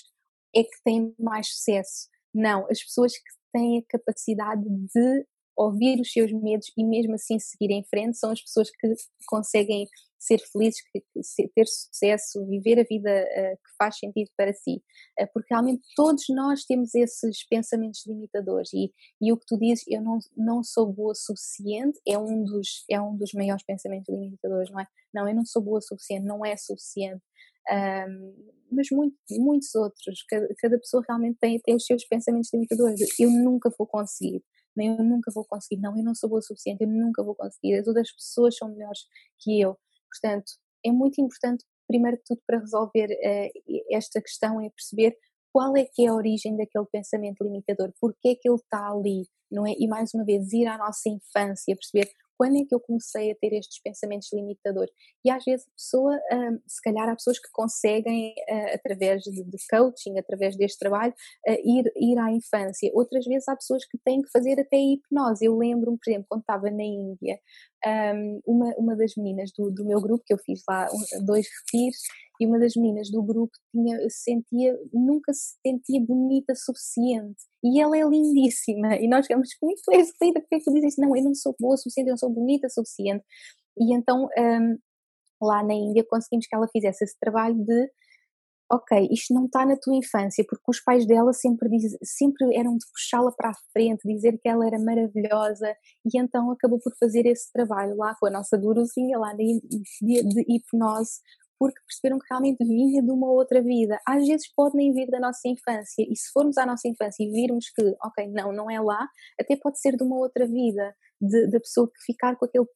é que têm mais sucesso. Não, as pessoas que têm a capacidade de ouvir os seus medos e mesmo assim seguir em frente são as pessoas que conseguem ser felizes, ter sucesso, viver a vida uh, que faz sentido para si. Uh, porque realmente todos nós temos esses pensamentos limitadores e, e o que tu dizes, eu não, não sou boa o suficiente, é um, dos, é um dos maiores pensamentos limitadores, não é? Não, eu não sou boa o suficiente, não é suficiente. Um, mas muito, muitos outros, cada, cada pessoa realmente tem, tem os seus pensamentos limitadores. Eu nunca vou conseguir, nem eu nunca vou conseguir, não, eu não sou boa o suficiente, eu nunca vou conseguir, as outras pessoas são melhores que eu. Portanto, é muito importante, primeiro de tudo, para resolver uh, esta questão, é perceber qual é que é a origem daquele pensamento limitador, porque é que ele está ali, não é? E mais uma vez, ir à nossa infância, perceber quando é que eu comecei a ter estes pensamentos limitadores? E às vezes a pessoa, um, se calhar há pessoas que conseguem, uh, através de, de, coaching, através deste trabalho, uh, ir, ir à infância. Outras vezes há pessoas que têm que fazer até hipnose. Eu lembro-me, por exemplo, quando estava na Índia, um, uma, uma das meninas do, do meu grupo, que eu fiz lá dois retiros, e uma das meninas do grupo tinha, sentia, nunca se sentia bonita suficiente. E ela é lindíssima. E nós ficamos, que tu? Porque é que tu dizes Não, eu não sou boa suficiente, eu não sou bonita suficiente. E então, um, lá na Índia, conseguimos que ela fizesse esse trabalho de ok, isto não está na tua infância, porque os pais dela sempre, diz, sempre eram de puxá-la para a frente, dizer que ela era maravilhosa, e então acabou por fazer esse trabalho lá com a nossa guruzinha, lá de, de, de hipnose, porque perceberam que realmente vinha de uma outra vida. Às vezes pode nem vir da nossa infância, e se formos à nossa infância e virmos que, ok, não, não é lá, até pode ser de uma outra vida, da pessoa que ficar com aquele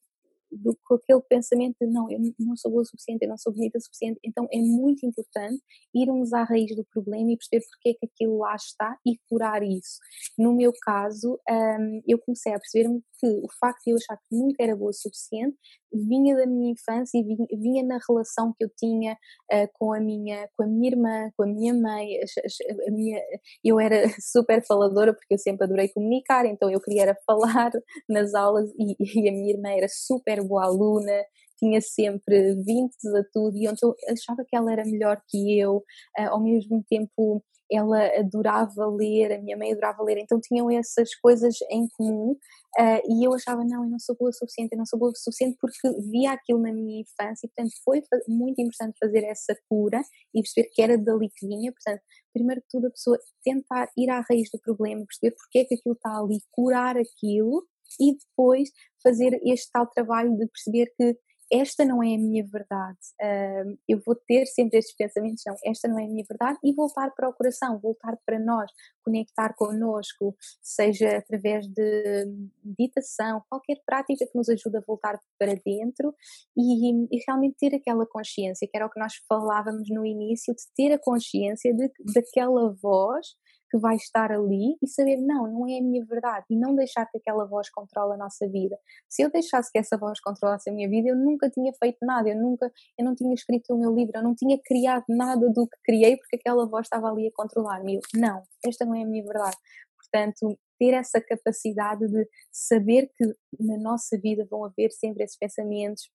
do, com aquele pensamento de não, eu não sou boa o suficiente, eu não sou bonita o suficiente. Então é muito importante irmos à raiz do problema e perceber porque é que aquilo lá está e curar isso. No meu caso, um, eu comecei a perceber-me que o facto de eu achar que nunca era boa o suficiente vinha da minha infância e vinha, vinha na relação que eu tinha uh, com, a minha, com a minha irmã, com a minha mãe. A, a minha, eu era super faladora porque eu sempre adorei comunicar, então eu queria era falar nas aulas e, e a minha irmã era super boa aluna, tinha sempre 20 a tudo e então achava que ela era melhor que eu, uh, ao mesmo tempo ela adorava ler, a minha mãe adorava ler, então tinham essas coisas em comum. Uh, e eu achava, não, eu não sou boa o suficiente, eu não sou boa o suficiente porque via aquilo na minha infância e portanto foi muito importante fazer essa cura e perceber que era dali que vinha, portanto primeiro que tudo a pessoa tentar ir à raiz do problema, perceber porque é que aquilo está ali, curar aquilo e depois fazer este tal trabalho de perceber que esta não é a minha verdade. Uh, eu vou ter sempre estes pensamentos, não, esta não é a minha verdade, e voltar para o coração, voltar para nós, conectar connosco, seja através de meditação, qualquer prática que nos ajude a voltar para dentro e, e, realmente ter aquela consciência, que era o que nós falávamos no início, de ter a consciência de, daquela voz que vai estar ali e saber, não, não é a minha verdade e não deixar que aquela voz controle a nossa vida. Se eu deixasse que essa voz controlasse a minha vida, eu nunca tinha feito nada, eu nunca, eu não tinha escrito o meu livro, eu não tinha criado nada do que criei porque aquela voz estava ali a controlar-me. Não, esta não é a minha verdade. Portanto, ter essa capacidade de saber que na nossa vida vão haver sempre esses pensamentos,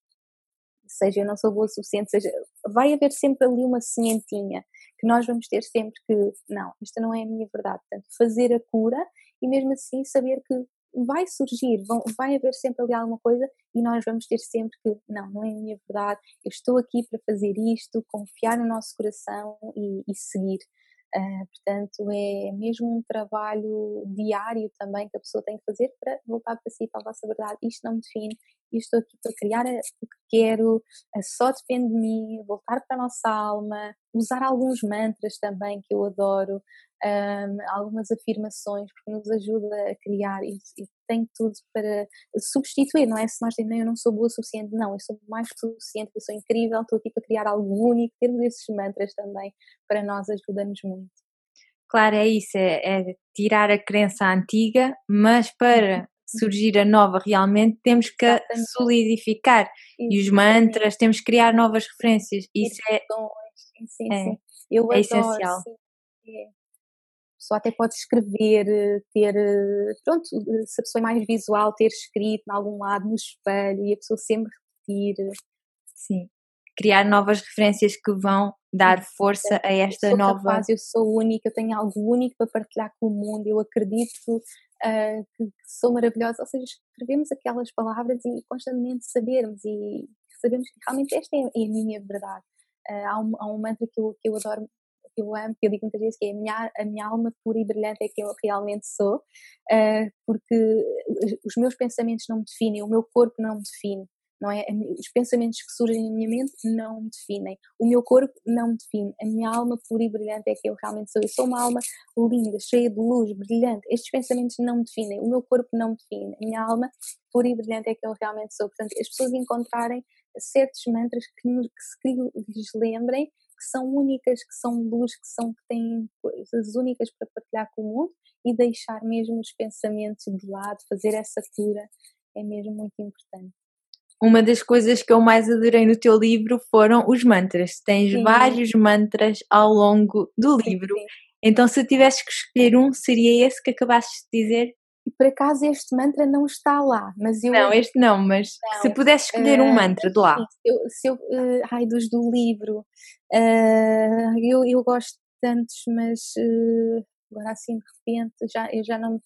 seja eu não sou boa o suficiente, seja, vai haver sempre ali uma sementinha que nós vamos ter sempre que, não, esta não é a minha verdade. Portanto, fazer a cura e mesmo assim saber que vai surgir, vão, vai haver sempre ali alguma coisa e nós vamos ter sempre que, não, não é a minha verdade, eu estou aqui para fazer isto, confiar no nosso coração e, e seguir. Uh, portanto, é mesmo um trabalho diário também que a pessoa tem que fazer para voltar para si, para a vossa verdade. Isto não me define, eu estou aqui para criar o que quero, só depende de mim, voltar para a nossa alma, usar alguns mantras também que eu adoro, um, algumas afirmações, porque nos ajuda a criar e, e tem tudo para substituir, não é? Se nós dizemos, eu não sou boa o suficiente, não, eu sou mais que suficiente, eu sou incrível, estou aqui para criar algo único, termos esses mantras também para nós ajuda-nos muito. Claro, é isso, é, é tirar a crença antiga, mas para uhum surgir a nova realmente, temos que Exatamente. solidificar. Exatamente. E os mantras, temos que criar novas referências. Isso é, sim, sim, é, sim. Eu é adoro, essencial. Sim. Pessoa até pode escrever, ter, pronto, se a pessoa é mais visual, ter escrito em algum lado no espelho e a pessoa sempre repetir. Sim. Criar novas referências que vão dar força a esta eu nova. Capaz, eu sou única, eu tenho algo único para partilhar com o mundo, eu acredito uh, que, que, sou maravilhosa, ou seja, escrevemos aquelas palavras e constantemente sabermos e sabemos que realmente esta é, é a minha verdade. Uh, há, um, há um mantra que eu, que eu adoro, eu amo, que eu digo muitas vezes, que é a minha, a minha alma pura e brilhante é que eu realmente sou, uh, porque os meus pensamentos não me definem, o meu corpo não me define não é? Os pensamentos que surgem na minha mente não me definem, o meu corpo não me define, a minha alma pura e brilhante é que eu realmente sou. Eu sou uma alma linda, cheia de luz, brilhante. Estes pensamentos não me definem, o meu corpo não me define, a minha alma pura e brilhante é que eu realmente sou. Portanto, as pessoas encontrarem certos mantras que, que lhes lembrem que são únicas, que são luz, que são que têm coisas únicas para partilhar com o mundo e deixar mesmo os pensamentos de lado, fazer essa cura é mesmo muito importante uma das coisas que eu mais adorei no teu livro foram os mantras. Tens sim. vários mantras ao longo do livro. Sim, sim. Então, se eu tivesse que escolher um, seria esse que acabaste de dizer? Por acaso este mantra não está lá, mas eu. Não, este não, mas não. se pudesse escolher uh, um mantra de lá. Se eu, se eu, uh, ai, dos do livro, uh, eu, eu gosto de tantos, mas agora assim de repente já, eu já não,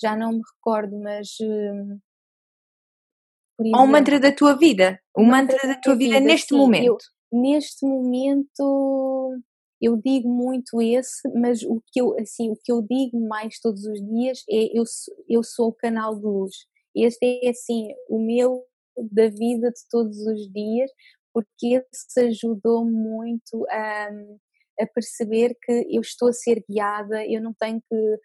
já não me recordo, mas ou um mantra da tua vida, o um mantra, mantra da tua vida, vida neste sim, momento. Eu, neste momento, eu digo muito esse, mas o que eu, assim, o que eu digo mais todos os dias é eu, eu sou o canal de luz. Este é assim o meu da vida de todos os dias, porque esse ajudou muito a, a perceber que eu estou a ser guiada, eu não tenho que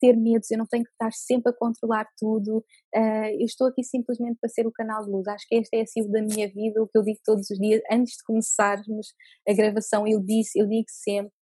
ter medos, eu não tenho que estar sempre a controlar tudo, uh, eu estou aqui simplesmente para ser o canal de luz. Acho que este é assim o da minha vida, o que eu digo todos os dias, antes de começarmos a gravação, eu disse, eu digo sempre,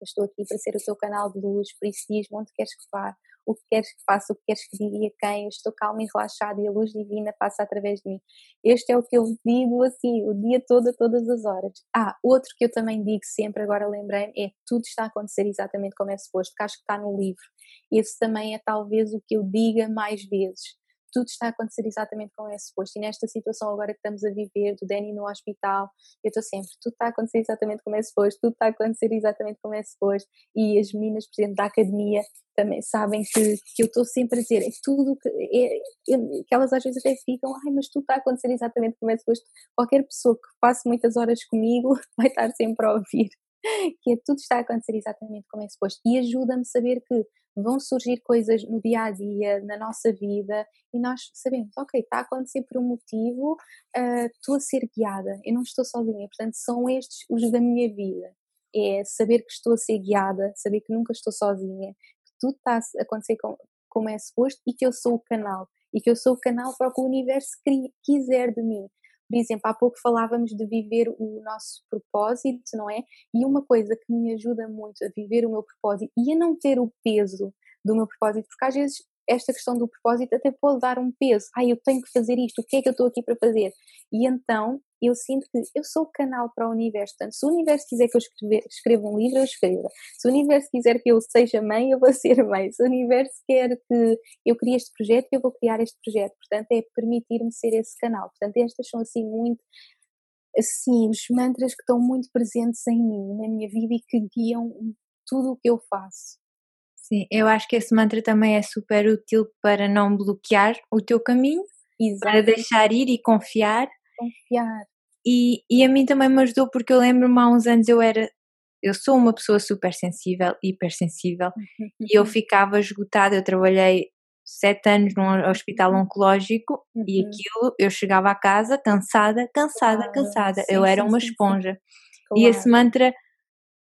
eu estou aqui para ser o teu canal de luz, por isso diz-me onde queres que vá, o que queres que faça, o que queres que diga a quem, eu estou calma e relaxada e a luz divina passa através de mim. Este é o que eu digo assim, o dia todo, a todas as horas. Ah, outro que eu também digo sempre, agora lembrei-me, é tudo está a acontecer exatamente como é suposto, que acho que está no livro. Esse também é talvez o que eu diga mais vezes tudo está a acontecer exatamente como é suposto. E nesta situação agora que estamos a viver, do Danny no hospital, eu estou sempre, tudo está a acontecer exatamente como é suposto, tudo está a acontecer exatamente como é suposto. E as meninas, por exemplo, da academia também sabem que, que eu estou sempre a dizer, é tudo que, é, é, que elas às vezes até ficam, ai, mas tudo está a acontecer exatamente como é suposto. Qualquer pessoa que passe muitas horas comigo vai estar sempre a ouvir que é tudo está a acontecer exatamente como é suposto e ajuda-me a saber que vão surgir coisas no dia a dia, na nossa vida, e nós sabemos, ok, está a acontecer por um motivo, uh, estou a ser guiada, eu não estou sozinha, portanto, são estes os da minha vida. É saber que estou a ser guiada, saber que nunca estou sozinha, que tudo está a acontecer com, como é suposto e que eu sou o canal. E que eu sou o canal para o que o universo quiser de mim. Por exemplo, há pouco falávamos de viver o nosso propósito, não é? E uma coisa que me ajuda muito a viver o meu propósito e a não ter o peso do meu propósito, porque às vezes esta questão do propósito até pode dar um peso. Ai, eu tenho que fazer isto, o que é que eu estou aqui para fazer? E então eu sinto que eu sou o canal para o universo. Portanto, se o universo quiser que eu escreva um livro, eu escreva. Se o universo quiser que eu seja mãe, eu vou ser mãe. Se o universo quer que eu crie este projeto, eu vou criar este projeto. Portanto, é permitir-me ser esse canal. Portanto, estas são assim muito assim, os mantras que estão muito presentes em mim, na minha vida e que guiam tudo o que eu faço. Sim, eu acho que esse mantra também é super útil para não bloquear o teu caminho, Exato. para deixar ir e confiar. Confiar. E, e a mim também me ajudou porque eu lembro-me há uns anos eu era, eu sou uma pessoa super sensível, hipersensível, uhum. e eu ficava esgotada, eu trabalhei sete anos num hospital oncológico uhum. e aquilo, eu chegava à casa cansada, cansada, claro. cansada, sim, eu era sim, uma esponja. Claro. E esse mantra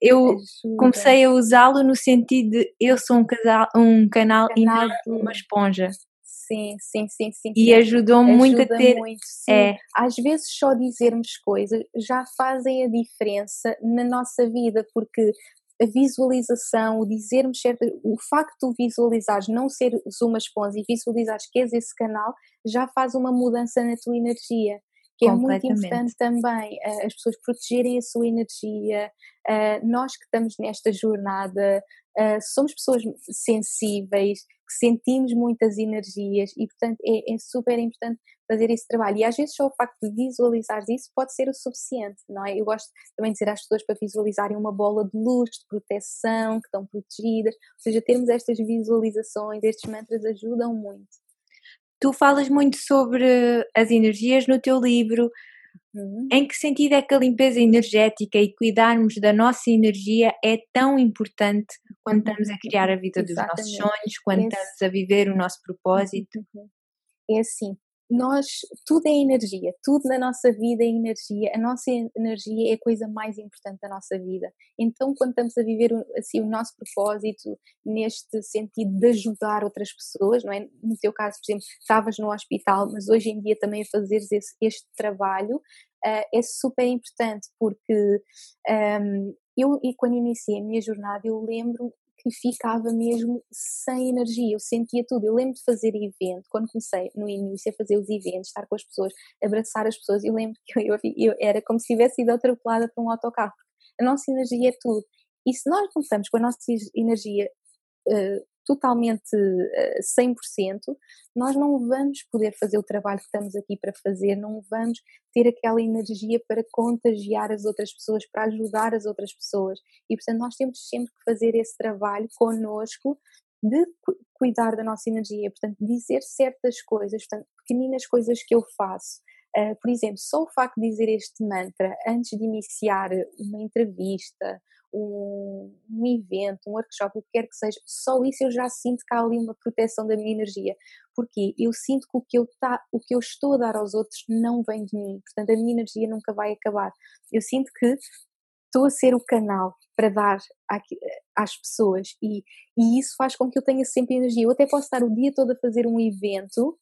eu comecei a usá-lo no sentido de eu sou um, casal, um canal, canal e não uma esponja. Sim, sim, sim, sim. E ajudou-me muito a ter. Muito, é. Às vezes só dizermos coisas já fazem a diferença na nossa vida, porque a visualização, o dizermos certo, o facto de visualizares não seres uma esponja e visualizares que és esse canal já faz uma mudança na tua energia que é muito importante também uh, as pessoas protegerem a sua energia. Uh, nós que estamos nesta jornada uh, somos pessoas sensíveis, que sentimos muitas energias e, portanto, é, é, super importante fazer esse trabalho. E às vezes só o facto de visualizar isso pode ser o suficiente, não é? Eu gosto também de dizer às pessoas para visualizarem uma bola de luz, de proteção, que estão protegidas, ou seja, termos estas visualizações, estes mantras ajudam muito. Tu falas muito sobre as energias no teu livro. Uhum. Em que sentido é que a limpeza energética e cuidarmos da nossa energia é tão importante quando estamos a criar a vida Exatamente. dos nossos sonhos, quando Esse... estamos a viver o nosso propósito? Uhum. É assim, nós, tudo é energia, tudo na nossa vida é energia, a nossa energia é a coisa mais importante da nossa vida. Então, quando estamos a viver assim, o nosso propósito neste sentido de ajudar outras pessoas, não é? No teu caso, por exemplo, estavas no hospital, mas hoje em dia também fazeres esse, este trabalho uh, é super importante porque um, eu, e quando iniciei a minha jornada, eu lembro que ficava mesmo sem energia, eu sentia tudo. Eu lembro de fazer evento, quando comecei no início a fazer os eventos, estar com as pessoas, abraçar as pessoas, eu lembro que eu, eu, era como se tivesse sido atropelada por um autocarro. A nossa energia é tudo. E se nós começamos com a nossa energia uh, totalmente uh, eh, 100%, nós não vamos poder fazer o trabalho que estamos aqui para fazer, não vamos ter aquela energia para contagiar as outras pessoas, para ajudar as outras pessoas. E portanto, nós temos sempre que fazer esse trabalho conosco de cuidar da nossa energia, portanto, dizer certas coisas, portanto, pequeninas coisas que eu faço. Uh, por exemplo, só o facto de dizer este mantra antes de iniciar uma entrevista um, um evento, um workshop, o que quer que seja, só isso eu já sinto que há ali uma proteção da minha energia. Porque eu sinto que o que eu, tá, o que eu estou a dar aos outros não vem de mim, portanto a minha energia nunca vai acabar. Eu sinto que estou a ser o canal para dar às pessoas e, e isso faz com que eu tenha sempre energia. Eu até posso estar o dia todo a fazer um evento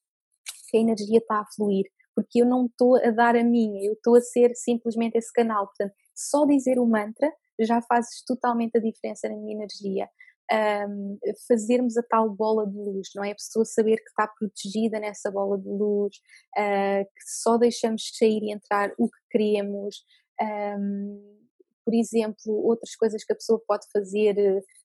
que a energia está a fluir, porque eu não estou a dar a minha, eu estou a ser simplesmente esse canal. Portanto, só dizer o mantra já faz totalmente a diferença na minha energia. Um, fazermos a tal bola de luz, não é? A pessoa saber que está protegida nessa bola de luz, uh, que só deixamos sair e entrar o que queremos. Um, por exemplo, outras coisas que a pessoa pode fazer,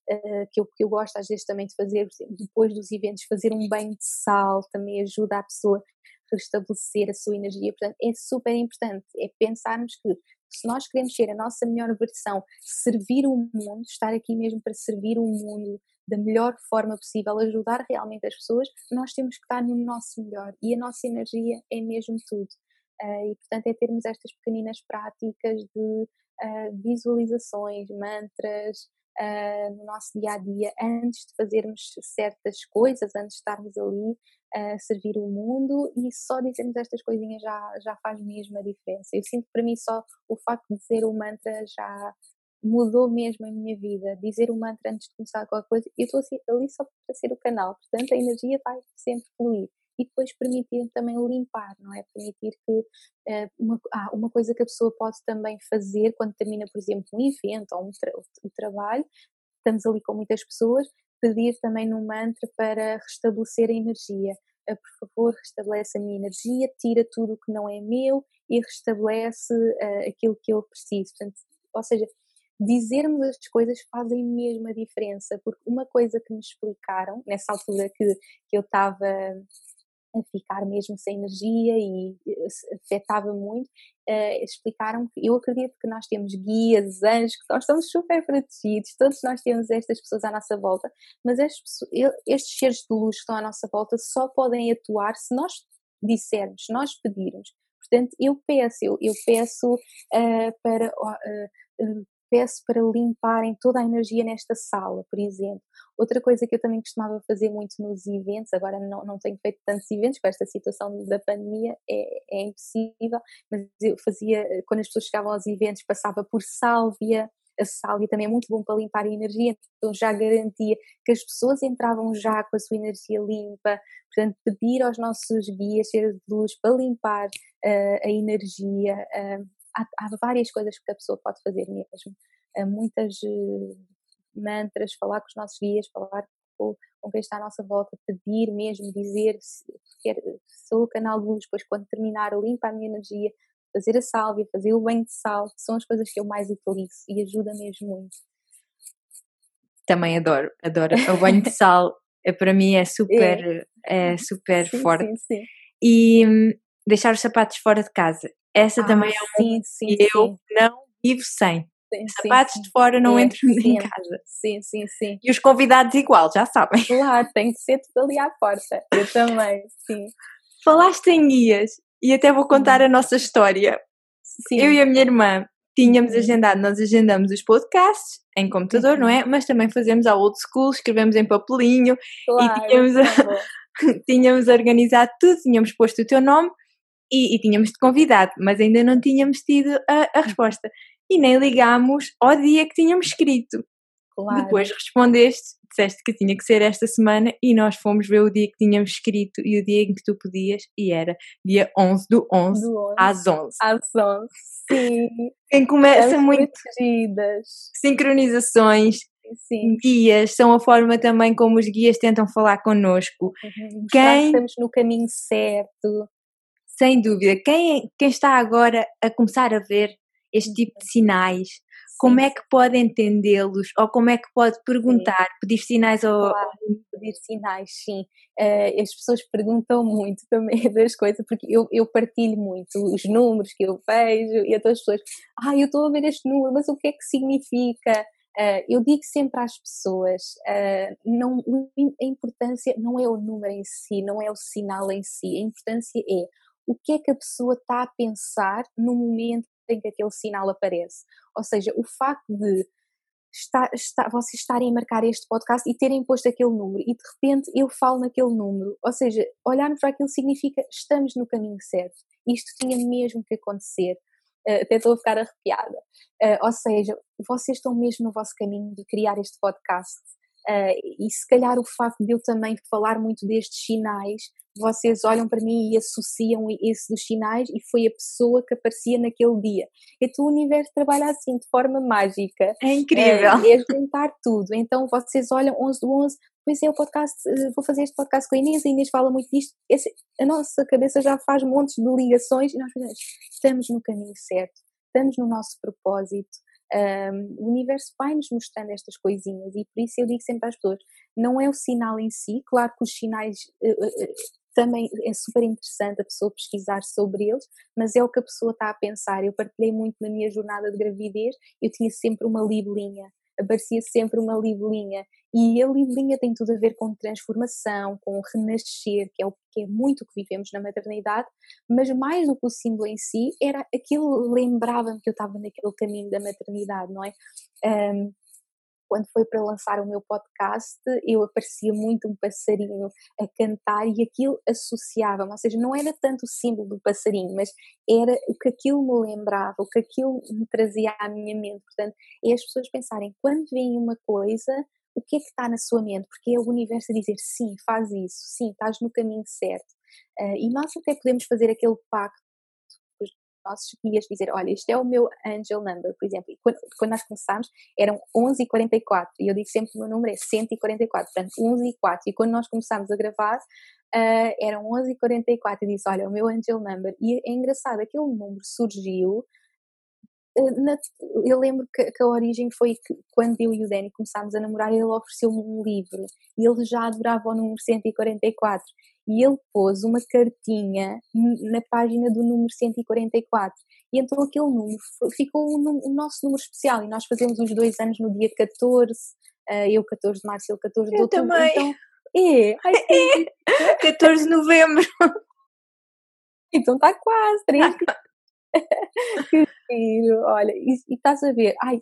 uh, que, eu, que eu gosto às vezes também de fazer, depois dos eventos, fazer um banho de sal também ajuda a pessoa a restabelecer a sua energia. Portanto, é super importante, é pensarmos que se nós queremos ser a nossa melhor versão, servir o mundo, estar aqui mesmo para servir o mundo da melhor forma possível, ajudar realmente as pessoas, nós temos que estar no nosso melhor e a nossa energia é mesmo tudo. Uh, e portanto é termos estas pequeninas práticas de uh, visualizações, mantras uh, no nosso dia a dia antes de fazermos certas coisas, antes de estarmos ali a servir o mundo e só dizermos estas coisinhas já, já faz mesmo a diferença. Eu sinto que para mim só o facto de dizer o mantra já mudou mesmo a minha vida. Dizer o mantra antes de começar qualquer coisa, eu estou assim, ali só para ser o canal, portanto a energia vai sempre fluir e depois permitir também limpar, não é? Permitir que uh, uma, ah, uma coisa que a pessoa pode também fazer quando termina, por exemplo, um evento ou um, tra trabalho, estamos ali com muitas pessoas, pedir também no mantra para restabelecer a energia. Uh, por favor, restabelece a minha energia, tira tudo o que não é meu e restabelece uh, aquilo que eu preciso. Portanto, ou seja, dizermos as coisas fazem mesmo a diferença, porque uma coisa que me explicaram, nessa altura que, que eu estava a ficar mesmo sem energia e afetava muito, uh, explicaram que eu acredito que nós temos guias, anjos, que nós estamos super protegidos, todos nós temos estas pessoas à nossa volta, mas estes, estes seres de luz que estão à nossa volta só podem atuar se nós dissermos, se nós pedirmos. Portanto, eu peço, eu, eu peço uh, para uh, peço para limparem toda a energia nesta sala, por exemplo. Outra coisa que eu também costumava fazer muito nos eventos, agora não, não tenho feito tantos eventos com esta situação da pandemia, é, é impossível, mas eu fazia, quando as pessoas chegavam aos eventos, passava por sálvia, a sálvia também é muito bom para limpar a energia, então já garantia que as pessoas entravam já com a sua energia limpa, portanto pedir aos nossos guias, seres de luz, para limpar uh, a energia, uh, há, há, várias coisas que a pessoa pode fazer mesmo. Há muitas uh, mantras, falar com os nossos guias, falar com, com quem está à nossa volta, pedir mesmo, dizer se quer, sou o canal de luz, depois quando terminar, limpa a minha energia, fazer a sálvia, fazer o banho de sal, são as coisas que eu mais utilizo e ajuda mesmo muito. Também adoro, adoro. O banho de sal é, para mim é super, é, é super sim, forte. Sim, sim. E hum, deixar os sapatos fora de casa essa ah, também é um sim, sim, que eu não vivo sem. Sim, Sapatos sim, de fora não é, entram em casa. Sim, sim, sim. E os convidados igual, já sabem. Claro, tem que ser tudo ali à porta. Eu também, sim. Falaste em guias e até vou contar a nossa história. Sim. Eu e a minha irmã tínhamos uhum. agendado, nós agendamos os podcasts em computador, não é? Uhum. Mas também fazemos a old school, escrevemos em papelinho claro, e tínhamos, tínhamos organizado tudo, tínhamos posto o teu nome e, e tínhamos te convidado, mas ainda não tínhamos tido a, a resposta. E nem ligámos ao dia que tínhamos escrito. Claro. Depois respondeste, disseste que tinha que ser esta semana e nós fomos ver o dia que tínhamos escrito e o dia em que tu podias e era dia 11 do 11, do 11 às 11. Às 11, sim. Quem começa muito... Protegidas. Sincronizações, Sim. guias, são a forma também como os guias tentam falar connosco. Uhum. Quem... estamos no caminho certo. Sem dúvida. Quem, quem está agora a começar a ver este tipo de sinais, Sim. como é que pode entendê-los ou como é que pode perguntar, sim. pedir sinais ou claro, pedir sinais, sim. Uh, as pessoas perguntam muito também das coisas, porque eu, eu partilho muito os números que eu vejo e todas as pessoas, ah, eu estou a ver este número, mas o que é que significa? Uh, eu digo sempre às pessoas, uh, não, a importância não é o número em si, não é o sinal em si, a importância é o que é que a pessoa está a pensar no momento em que aquele sinal aparece. Ou seja, o facto de está, vocês estarem a marcar este podcast e terem posto aquele número e de repente eu falo naquele número. Ou seja, olharmos para aquilo significa estamos no caminho certo. Isto tinha mesmo que acontecer. Uh, até estou a ficar arrepiada. Uh, ou seja, vocês estão mesmo no vosso caminho de criar este podcast. Uh, e se calhar o facto de eu também falar muito destes sinais vocês olham para mim e associam esse dos sinais e foi a pessoa que aparecia naquele dia. Então o universo trabalha assim, de forma mágica. É incrível. É, é juntar tudo. Então vocês olham 11 do 11, pois é o podcast, eh, vou fazer este podcast com a Inês, a Inês fala muito disto. Esse, a nossa cabeça já faz montes de ligações e nós pensamos, estamos no caminho certo, estamos no nosso propósito. Um, o universo vai-nos mostrando estas coisinhas e por isso eu digo sempre às pessoas: não é o sinal em si, claro que os sinais uh, uh, também é super interessante a pessoa pesquisar sobre eles, mas é o que a pessoa está a pensar. Eu partilhei muito na minha jornada de gravidez, eu tinha sempre uma libelinha, aparecia sempre uma libelinha, e a libelinha tem tudo a ver com transformação, com renascer, que é, o, que é muito o que vivemos na maternidade, mas mais do que o símbolo em si, era aquilo lembrava-me que eu estava naquele caminho da maternidade, não é? Um, quando foi para lançar o meu podcast, eu aparecia muito um passarinho a cantar e aquilo associava-me, ou seja, não era tanto o símbolo do passarinho, mas era o que aquilo me lembrava, o que aquilo me trazia à minha mente. Portanto, é as pessoas pensarem, quando veem uma coisa, o que é que está na sua mente? Porque é o universo a dizer, sim, faz isso, sim, estás no caminho certo. Uh, e nós até podemos fazer aquele pacto nossos guias dizer, olha, este é o meu angel number, por exemplo. E quando, quando nós começámos, eram 11 e 44, e eu digo sempre que o meu número é 144, portanto 11 e 4. E quando nós começámos a gravar, uh, eram 11 e 44, e disse, olha, o meu angel number. E é engraçado, aquele número surgiu ah, eu lembro que, que, a origem foi que quando eu e o Danny começámos a namorar, ele ofereceu-me um livro e ele já adorava o número 144 e ele pôs uma cartinha na página do número 144. E então aquele número ficou o, nosso número especial e nós fazemos os dois anos no dia 14, uh, eu 14 de março, ele 14 de outubro. Também. Então, é, ai, é, 14 de novembro. Então está quase, três. que giro, olha, e, e estás a ver, ai,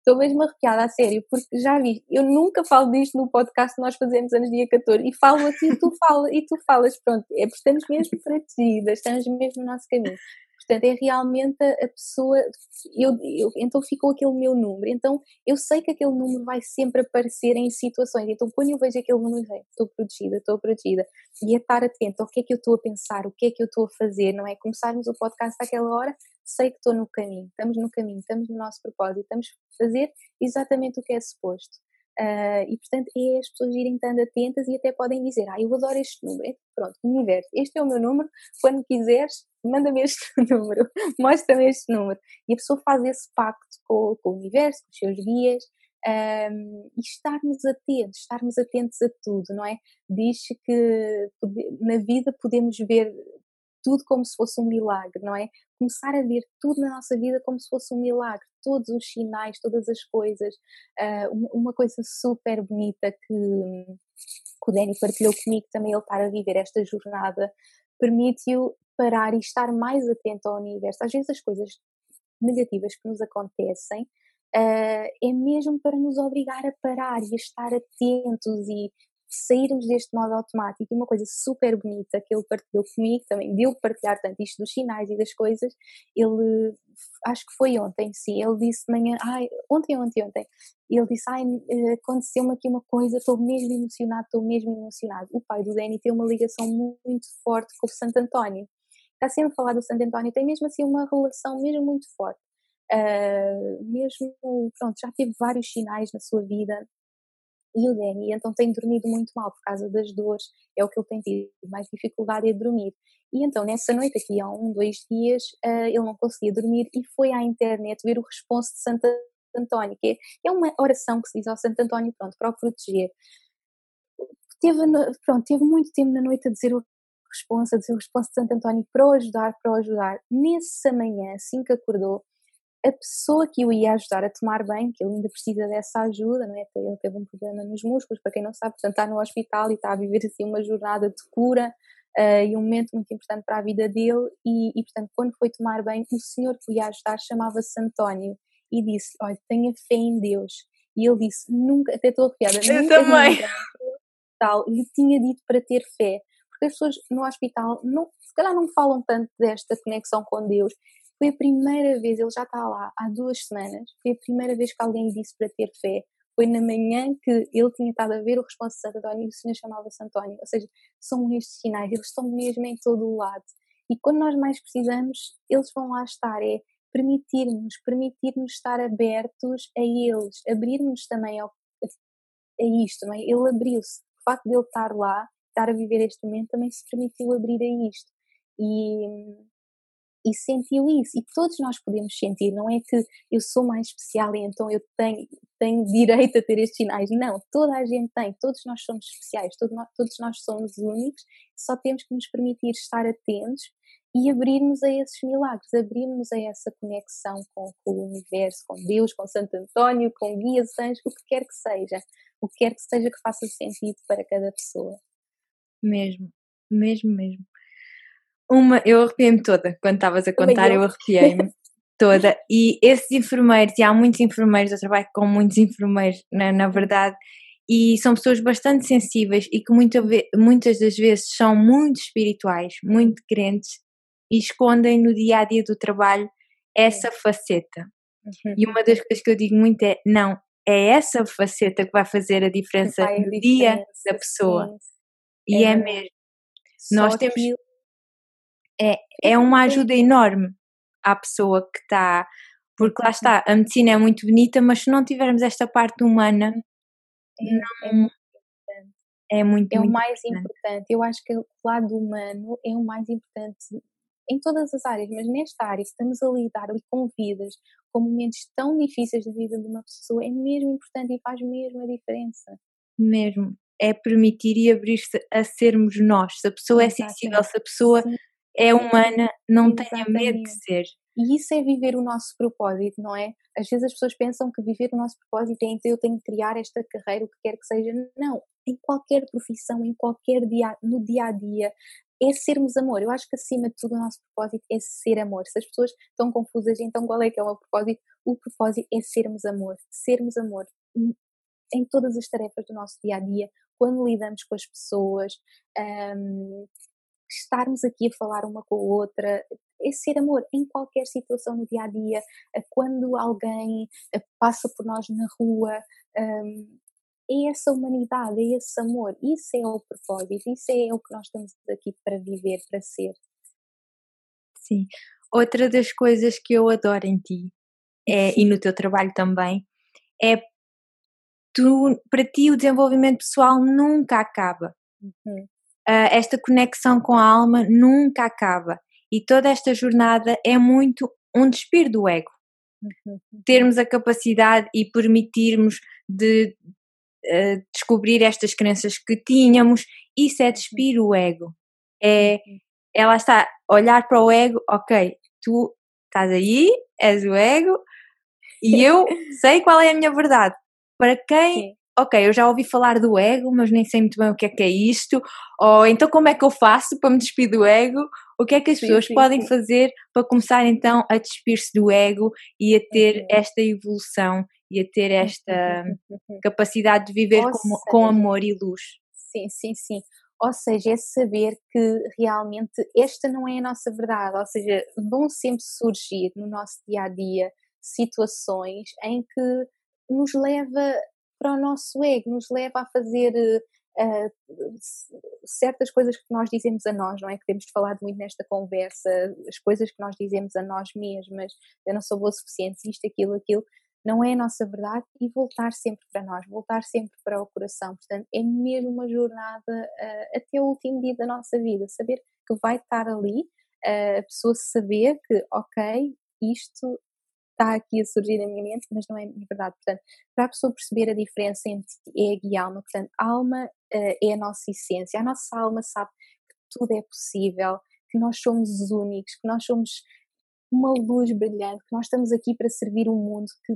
Estou mesmo arrepiada, a sério, porque já vi, eu nunca falo disto no podcast que nós fazemos anos dia 14 e falo aqui e tu, fala, e tu falas, pronto, é porque estamos mesmo protegidas, estamos mesmo no nosso caminho. Portanto, é realmente a pessoa, eu, eu, então ficou aquele meu número, então eu sei que aquele número vai sempre aparecer em situações, então quando eu vejo aquele número, estou protegida, estou protegida, e é estar atento ao que é que eu estou a pensar, o que é que eu estou a fazer, não é? Começarmos o podcast àquela hora, sei que estou no caminho, estamos no caminho, estamos no nosso propósito, estamos a fazer exatamente o que é suposto. Uh, e portanto é as pessoas irem estando atentas e até podem dizer, ah, eu adoro este número, pronto, universo, este é o meu número, quando quiseres, manda-me este número, mostra-me este número. E a pessoa faz esse pacto com, com o universo, com os seus guias, um, e estarmos atentos, estarmos atentos a tudo, não é? Diz que na vida podemos ver tudo como se fosse um milagre, não é? Começar a ver tudo na nossa vida como se fosse um milagre, todos os sinais, todas as coisas. Uh, uma coisa super bonita que, que o Danny partilhou comigo também, ele estar a viver esta jornada, permite-o parar e estar mais atento ao universo. Às vezes as coisas negativas que nos acontecem Uh, é mesmo para nos obrigar a parar e a estar atentos e sairmos deste modo automático. E uma coisa super bonita que ele partilhou comigo, também deu partilhar tanto isto dos sinais e das coisas, ele, acho que foi ontem, sim, ele disse de manhã, ai, ontem, ontem, ontem, ele disse, ai, eh, aconteceu-me aqui uma coisa, estou mesmo emocionado, estou mesmo emocionado. O pai do Danny tem uma ligação muito forte com o Santo António. Está sempre a falar do Santo António, tem mesmo assim uma relação mesmo muito forte. Uh, mesmo, pronto, já teve vários sinais na sua vida, e o Danny então tem dormido muito mal por causa das dores, é o que ele tem tido mais dificuldade em dormir. E então nessa noite, aqui há um, dois dias, uh, ele não conseguia dormir e foi à internet ver o responso de Santo António, que é, é uma oração que se diz ao Santo António, pronto, para o proteger. Teve, pronto, teve muito tempo na noite a dizer o responso, a dizer o responso de Santo António para o ajudar, para o ajudar. Nessa manhã, assim que acordou, a pessoa que o ia ajudar a tomar bem, que ele ainda precisa dessa ajuda, não é? Ele teve um problema nos músculos, para quem não sabe, portanto está no hospital e está a viver assim uma jornada de cura uh, e um momento muito importante para a vida dele e, e, portanto quando foi tomar bem, o senhor que o ia ajudar chamava-se António e disse, olha, tenha fé em Deus. E ele disse, nunca, até estou arrepiada, Eu nunca também. ninguém tal lhe tinha dito para ter fé. Porque as pessoas no hospital, não, se calhar não falam tanto desta conexão com Deus. Foi a primeira vez, ele já está lá há duas semanas, foi a primeira vez que alguém disse para ter fé. Foi na manhã que ele tinha estado a ver o responsável de Santo António e o Senhor chamava-se António. Ou seja, são estes sinais, eles estão mesmo em todo o lado. E quando nós mais precisamos, eles vão lá estar. É permitir-nos, permitir-nos estar abertos a eles, abrir-nos também ao, a isto, não é? Ele abriu-se. O facto de ele estar lá, estar a viver este momento, também se permitiu abrir a isto. E, e sentiu isso. E todos nós podemos sentir, não é que eu sou mais especial e então eu tenho, tenho direito a ter estes sinais. Não, toda a gente tem, todos nós somos especiais, todos nós, todos nós somos únicos, só temos que nos permitir estar atentos e abrirmos a esses milagres, abrirmos a essa conexão com, com, o universo, com Deus, com Santo António, com guias anjos, o que quer que seja, o que quer que seja que faça sentido para cada pessoa. Mesmo, mesmo, mesmo. Uma, eu arrepiei-me toda quando estavas a contar, eu, arrepiei-me toda. E esses enfermeiros, e há muitos enfermeiros, eu trabalho com muitos enfermeiros, na, na verdade, e são pessoas bastante sensíveis e que muita, muitas das vezes são muito espirituais, muito crentes e escondem no dia a dia do trabalho essa faceta. Uhum. E uma das coisas que eu digo muito é: não, é essa faceta que vai fazer a diferença no dia da pessoa. Sim. E é, é mesmo. Nós temos. É, é uma ajuda enorme à pessoa que está. Porque lá está, a medicina é muito bonita, mas se não tivermos esta parte humana, é, não, é, muito, é muito o mais importante. importante. Eu acho que o lado humano é o mais importante em todas as áreas, mas nesta área estamos a lidar ali com vidas, com momentos tão difíceis da vida de uma pessoa, é mesmo importante e faz mesmo a diferença. Mesmo. É permitir e abrir-se a sermos nós. Se a pessoa Exatamente. é sensível, se a pessoa Sim. É humana, não tenha medo de ser. E isso é viver o nosso propósito, não é? Às vezes as pessoas pensam que viver o nosso propósito é então eu tenho que criar esta carreira, o que quer que seja. Não, em qualquer profissão, em qualquer dia, no dia a dia, é sermos amor. Eu acho que acima de tudo o nosso propósito é ser amor. Se as pessoas estão confusas, então qual é que é o meu propósito? O propósito é sermos amor. Sermos amor em todas as tarefas do nosso dia a dia, quando lidamos com as pessoas, um, estarmos aqui a falar uma com a outra, é ser amor em qualquer situação no dia a dia, quando alguém passa por nós na rua, um, é essa humanidade, é esse amor, isso é o propósito, isso é o que nós estamos aqui para viver, para ser. Sim. Outra das coisas que eu adoro em ti é, e no teu trabalho também é tu, para ti o desenvolvimento pessoal nunca acaba. Uhum. Uh, esta conexão com a alma nunca acaba. E toda esta jornada é muito um despir do ego. Uhum. Termos a capacidade e permitirmos de uh, descobrir estas crenças que tínhamos, isso é uhum. despir o ego. É, ela está olhar para o ego, ok, tu estás aí, és o ego, e eu sei qual é a minha verdade. Para quem, Sim. Ok, eu já ouvi falar do ego, mas nem sei muito bem o que é que é isto, ou então como é que eu faço para me despir do ego? O que é que as sim, pessoas sim, podem sim. fazer para começar então a despir-se do ego e a ter esta evolução e a ter esta capacidade de viver com, seja, com amor e luz. Sim, sim, sim. Ou seja, é saber que realmente esta não é a nossa verdade. Ou seja, vão sempre surgir no nosso dia a dia situações em que nos leva para o nosso ego, nos leva a fazer uh, certas coisas que nós dizemos a nós, não é? Que temos falado muito nesta conversa, as coisas que nós dizemos a nós mesmas, eu não sou boa o suficiente, isto, aquilo, aquilo, não é a nossa verdade e voltar sempre para nós, voltar sempre para o coração. Portanto, é mesmo uma jornada uh, até o último dia da nossa vida, saber que vai estar ali, uh, a pessoa saber que, ok, isto está aqui a surgir na minha mente, mas não é verdade. Portanto, para a pessoa perceber a diferença entre ego e alma, portanto, alma uh, é a nossa essência, a nossa alma sabe que tudo é possível, que nós somos únicos, que nós somos uma luz brilhante, que nós estamos aqui para servir o mundo, que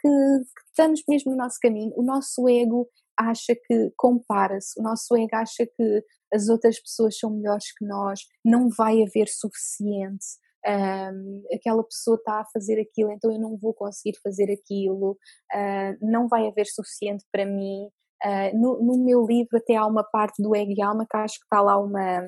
que, que estamos mesmo no nosso caminho. O nosso ego acha que compara-se, o nosso ego acha que as outras pessoas são melhores que nós, não vai haver suficiente, um, aquela pessoa está a fazer aquilo, então eu não vou conseguir fazer aquilo, uh, não vai haver suficiente para mim. Uh, no, no, meu livro até há uma parte do ego e alma que acho que está lá uma,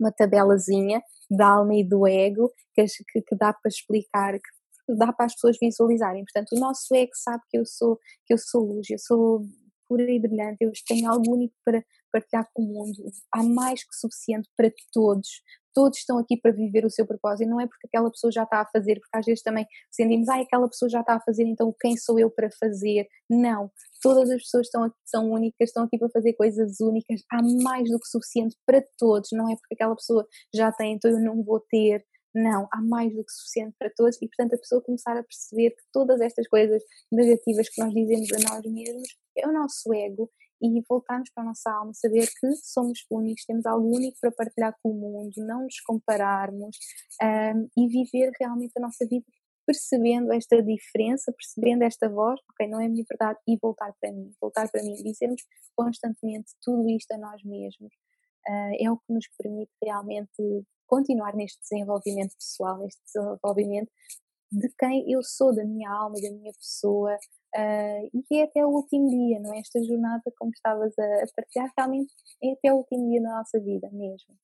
uma tabelazinha da alma e do ego que, que, que dá para explicar, que dá para as pessoas visualizarem. Portanto, o nosso ego sabe que eu sou, que eu sou luz, eu sou pura e brilhante, eu tenho algo único para partilhar com o mundo. Há mais que suficiente para todos. Todos estão aqui para viver o seu propósito. Não é porque aquela pessoa já está a fazer, porque às vezes também sentimos, ah, aquela pessoa já está a fazer, então quem sou eu para fazer? Não. Todas as pessoas estão aqui, são únicas, estão aqui para fazer coisas únicas. Há mais do que suficiente para todos. Não é porque aquela pessoa já tem, então eu não vou ter. Não, há mais do que suficiente para todos e, portanto, a pessoa começar a perceber que todas estas coisas negativas que nós dizemos a nós mesmos é o nosso ego e voltarmos para a nossa alma, saber que somos únicos, temos algo único para partilhar com o mundo, não nos compararmos um, e viver realmente a nossa vida percebendo esta diferença, percebendo esta voz, ok, não é a minha verdade, e voltar para mim, voltar para mim, dizermos constantemente tudo isto a nós mesmos, uh, é o que nos permite realmente continuar neste desenvolvimento pessoal, neste desenvolvimento de quem eu sou, da minha alma, da minha pessoa, uh, e é até o último dia, não é? Esta jornada, como estavas a, a partilhar, realmente é até o último dia da nossa vida mesmo.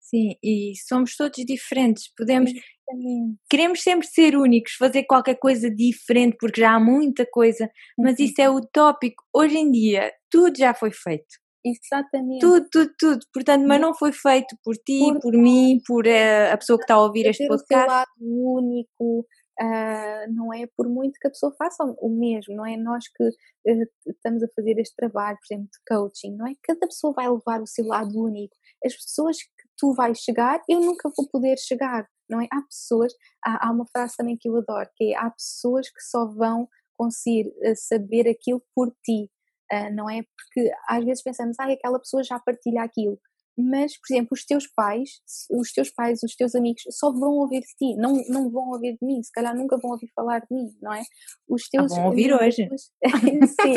Sim, e somos todos diferentes, podemos, Exatamente. queremos sempre ser únicos, fazer qualquer coisa diferente, porque já há muita coisa, mas uhum. isso é utópico. Hoje em dia, tudo já foi feito. Exatamente. Tudo, tudo, tudo. Portanto, mas não foi feito por ti, por, por mim, por uh, a pessoa que está a ouvir este podcast. O lado único, uh, não é por muito que a pessoa faça o mesmo, não é nós que uh, estamos a fazer este trabalho, por exemplo, de coaching, não é? Cada pessoa vai levar o seu lado único. As pessoas que tu vais chegar, eu nunca vou poder chegar, não é? Há pessoas, há, há uma frase também que eu adoro, que é há pessoas que só vão conseguir saber aquilo por ti, Uh, não é? Porque às vezes pensamos, ah, aquela pessoa já partilha aquilo. Mas, por exemplo, os teus pais, os teus pais, os teus amigos só vão ouvir de ti, não, não vão ouvir de mim, se calhar nunca vão ouvir falar de mim, não é? Os ah, teus ah, vão ouvir amigos, hoje. Sim.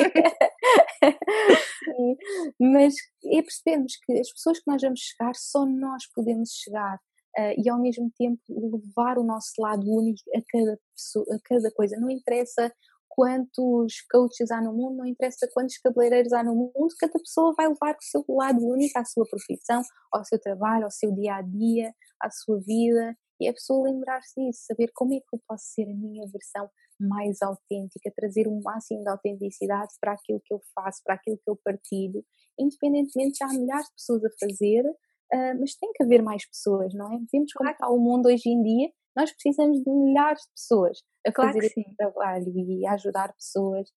Mas é percebermos que as pessoas que nós vamos chegar, só nós podemos chegar. Uh, e ao mesmo tempo levar o nosso lado único a cada pessoa, a cada coisa. Não interessa quantos coaches há no mundo, não interessa quantos cabeleireiros há no mundo, cada pessoa vai levar o seu lado único à sua profissão, ao seu trabalho, ao seu dia a dia, à sua vida. E a pessoa lembrar-se disso, saber como é que eu posso ser a minha versão mais autêntica, trazer o um máximo de autenticidade para aquilo que eu faço, para aquilo que eu partilho, independentemente de há milhares de pessoas a fazer, uh, mas tem que haver mais pessoas, não é? Vemos como está o mundo hoje em dia nós precisamos de milhares de pessoas a claro fazer esse trabalho e a ajudar pessoas.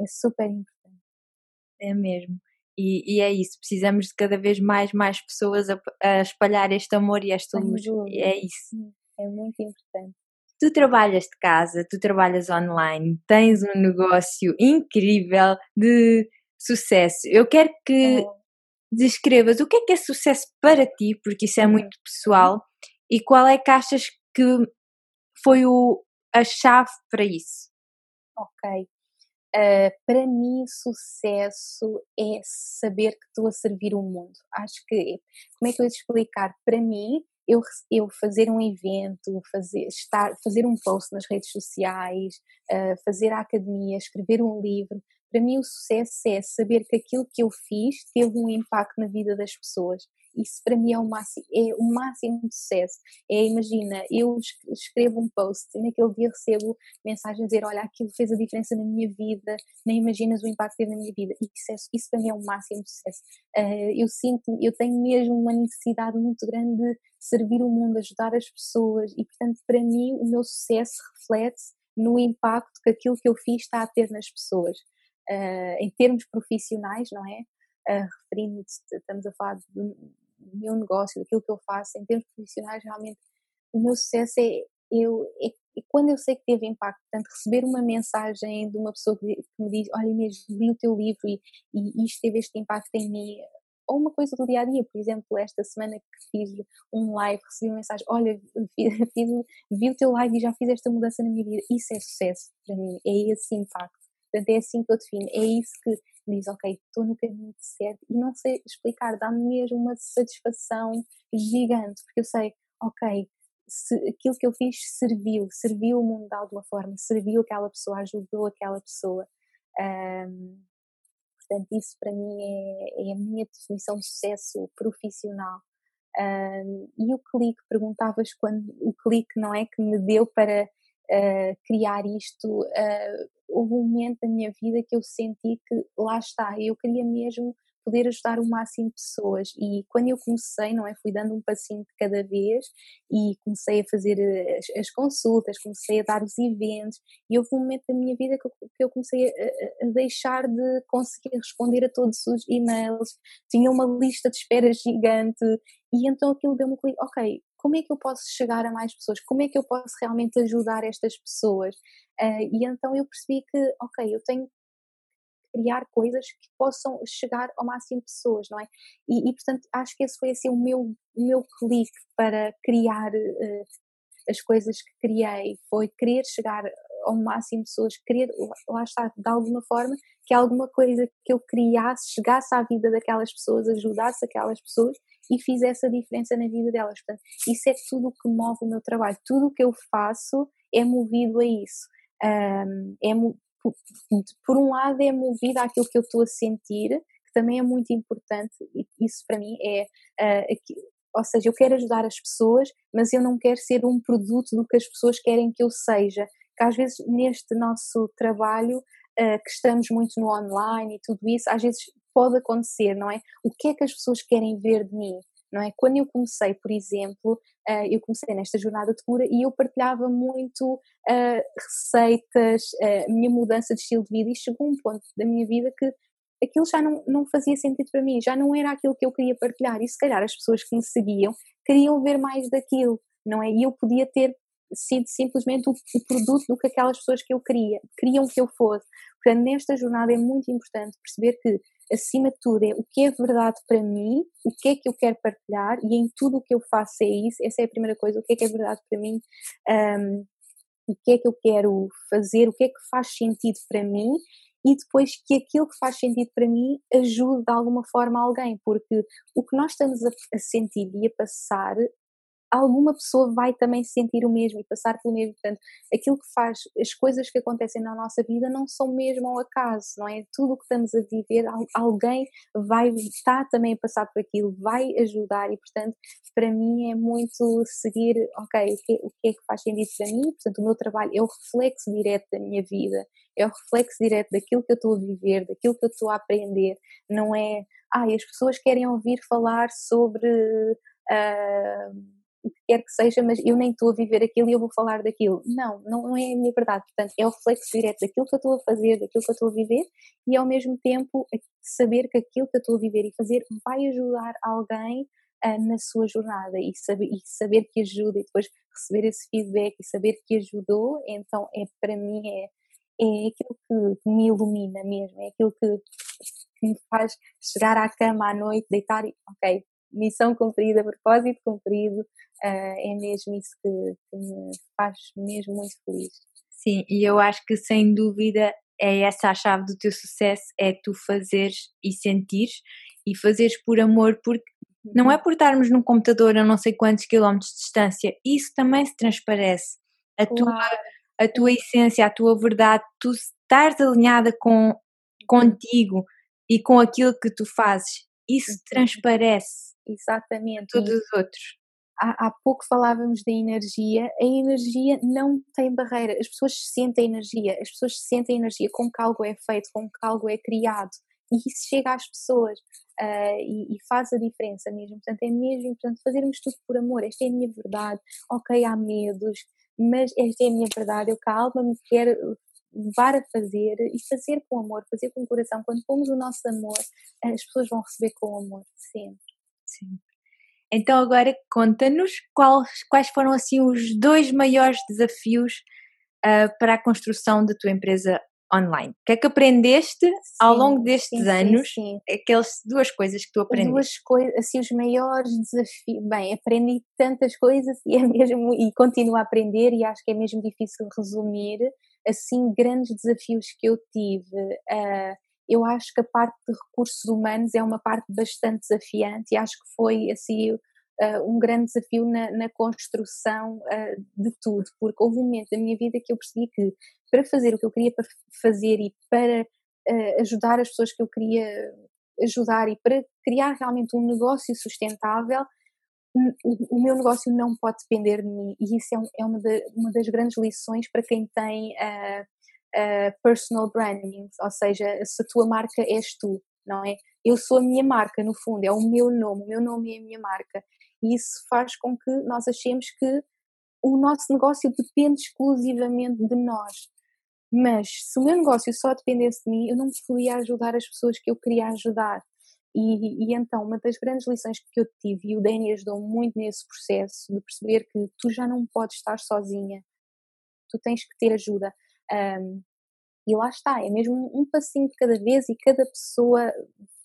É super importante. É mesmo. E, e, é isso, precisamos de cada vez mais, mais pessoas a, a espalhar este amor e esta luz. É isso. É muito importante. Tu trabalhas de casa, tu trabalhas online, tens um negócio incrível de sucesso. Eu quero que é. descrevas o que é que é sucesso para ti, porque isso é uhum. muito pessoal, e qual é que achas que foi o, a chave para isso? Ok. Uh, para mim, sucesso é saber que estou a servir o mundo. Acho que, como é que eu ia explicar? Para mim, eu, eu fazer um evento, fazer, estar, fazer um post nas redes sociais, uh, fazer a academia, escrever um livro, para mim o sucesso é saber que aquilo que eu fiz teve um impacto na vida das pessoas isso para mim é o máximo, é o máximo de sucesso. É, imagina, eu escrevo um post e naquele dia recebo mensagem a dizer, olha, aquilo fez a diferença na minha vida, nem imaginas o impacto que teve na minha vida. Isso, é, isso para mim é o máximo de sucesso. Uh, eu sinto, eu tenho mesmo uma necessidade muito grande de servir o mundo, ajudar as pessoas e, portanto, para mim o meu sucesso reflete no impacto que aquilo que eu fiz está a ter nas pessoas. Uh, em termos profissionais, não é? Uh, referindo, estamos a falar de, do meu negócio, daquilo que eu faço, em termos profissionais, realmente o meu sucesso é, eu, é, é quando eu sei que teve impacto. Portanto, receber uma mensagem de uma pessoa que, me diz: Olha, Inês, li o teu livro e, e isto teve este impacto em mim. Ou uma coisa do dia a dia, por exemplo, esta semana que fiz um live, recebi uma mensagem: Olha, fiz, vi o teu live e já fiz esta mudança na minha vida. Isso é sucesso para mim, é esse impacto. Portanto, é assim que eu defino. É isso que diz, ok, estou no caminho certo e não sei explicar, dá-me mesmo uma satisfação gigante, porque eu sei, ok, se, aquilo que eu fiz serviu, serviu o mundo de alguma forma, serviu aquela pessoa, ajudou aquela pessoa. Um, portanto, isso para mim é, é, a minha definição de sucesso profissional. Um, e o clique, perguntavas quando o clique não é que me deu para uh, criar isto. Uh, houve um momento da minha vida que eu senti que lá está, eu queria mesmo poder ajudar o máximo de pessoas. E quando eu comecei, não é? Fui dando um passinho de cada vez e comecei a fazer eh, as, as consultas, comecei a dar os eventos. E houve um momento da minha vida que eu, que eu comecei a, a, deixar de conseguir responder a todos os e-mails, tinha uma lista de espera gigante. E então aquilo deu-me um clique, ok, como é que eu posso chegar a mais pessoas? Como é que eu posso realmente ajudar estas pessoas? Uh, e então eu percebi que, ok, eu tenho criar coisas que possam chegar ao máximo de pessoas, não é? E, e portanto, acho que esse foi assim o meu, o meu clique para criar uh, as coisas que criei, foi querer chegar ao máximo de pessoas, querer, lá está, de alguma forma, que alguma coisa que eu criasse chegasse à vida daquelas pessoas, ajudasse aquelas pessoas e fizesse a diferença na vida delas. Portanto, isso é tudo o que move o meu trabalho, tudo o que eu faço é movido a isso. Um, é, por um lado é movida àquilo que eu estou a sentir, que também é muito importante, e isso para mim é, uh, ou seja, eu quero ajudar as pessoas, mas eu não quero ser um produto do que as pessoas querem que eu seja, que às vezes neste nosso trabalho, uh, que estamos muito no online e tudo isso, às vezes pode acontecer, não é? O que é que as pessoas querem ver de mim? não é? Quando eu comecei, por exemplo, uh, eu comecei nesta jornada de cura e eu partilhava muito uh, receitas, a uh, minha mudança de estilo de vida e chegou um ponto da minha vida que aquilo já não, não fazia sentido para mim, já não era aquilo que eu queria partilhar e se calhar as pessoas que me seguiam queriam ver mais daquilo, não é? E eu podia ter sido simplesmente o, o, produto do que aquelas pessoas que eu queria, queriam que eu fosse. Portanto, nesta jornada é muito importante perceber que acima de tudo, é o que é verdade para mim, o que é que eu quero partilhar e em tudo o que eu faço é isso. Essa é a primeira coisa, o que é que é verdade para mim, um, o que é que eu quero fazer, o que é que faz sentido para mim e depois que aquilo que faz sentido para mim ajude de alguma forma alguém, porque o que nós estamos a, sentir e a passar alguma pessoa vai também sentir o mesmo e passar pelo mesmo. Portanto, aquilo que faz, as coisas que acontecem na nossa vida não são mesmo ao acaso, não é? Tudo o que estamos a viver, alguém vai estar também a passar por aquilo, vai ajudar e, portanto, para mim é muito seguir, ok, o que, o que é que faz sentido para mim? Portanto, o meu trabalho é o reflexo direto da minha vida, é o reflexo direto daquilo que eu estou a viver, daquilo que eu estou a aprender, não é, ah, as pessoas querem ouvir falar sobre. Uh, o que quer que seja, mas eu nem estou a viver aquilo e eu vou falar daquilo. Não, não é a minha verdade. Portanto, é o reflexo direto daquilo que eu estou a fazer, daquilo que eu estou a viver e ao mesmo tempo saber que aquilo que eu estou a viver e fazer vai ajudar alguém uh, na sua jornada e saber, e saber que ajuda e depois receber esse feedback e saber que ajudou, então é para mim é, é aquilo que me ilumina mesmo, é aquilo que, que me faz chegar à cama à noite, deitar e ok, missão cumprida, propósito cumprido, uh, é mesmo isso que, que, me faz mesmo muito feliz. Sim, e eu acho que sem dúvida é essa a chave do teu sucesso, é tu fazeres e sentires e fazeres por amor, porque não é por estarmos num computador a não sei quantos quilómetros de distância, isso também se transparece. A, claro. tua, a tua essência, a tua verdade, tu estás alinhada com contigo e com aquilo que tu fazes, isso transparece Exatamente. Todos os outros. Há, há, pouco falávamos da energia, a energia não tem barreira, as pessoas sentem energia, as pessoas sentem energia com que algo é feito, com que algo é criado e isso chega às pessoas uh, e, e, faz a diferença mesmo. Portanto, é mesmo importante fazermos tudo por amor. Esta é a minha verdade. Ok, há medos, mas esta é a minha verdade. Eu que a alma me quer levar a fazer e fazer com amor, fazer com o coração. Quando pomos o nosso amor, as pessoas vão receber com amor, sempre. Então agora conta-nos quais, quais foram assim os dois maiores desafios uh, para a construção da tua empresa online. O que é que aprendeste sim, ao longo destes sim, anos? Sim, Aquelas duas coisas que tu aprendeste. Duas coisas, assim, os maiores desafios. Bem, aprendi tantas coisas e é mesmo e continuo a aprender e acho que é mesmo difícil resumir assim grandes desafios que eu tive. Uh, eu acho que a parte de recursos humanos é uma parte bastante desafiante e acho que foi assim uh, um grande desafio na, na construção uh, de tudo, porque houve um momento da minha vida que eu percebi que para fazer o que eu queria fazer e para uh, ajudar as pessoas que eu queria ajudar e para criar realmente um negócio sustentável, o, o meu negócio não pode depender de mim. E isso é, é uma, das grandes lições para quem tem personal branding, ou seja, se a tua marca és tu, não é? Eu sou a minha marca, no fundo, é o meu nome, o meu nome é a minha marca. E isso faz com que nós achemos que o nosso negócio depende exclusivamente de nós. Mas se o meu negócio só dependesse de mim, eu não podia ajudar as pessoas que eu queria ajudar. E, e, então, uma das grandes lições que eu tive, e o Danny ajudou muito nesse processo, de perceber que tu já não podes estar sozinha, tu tens que ter ajuda. Um, e lá está, é mesmo um passinho de cada vez e cada pessoa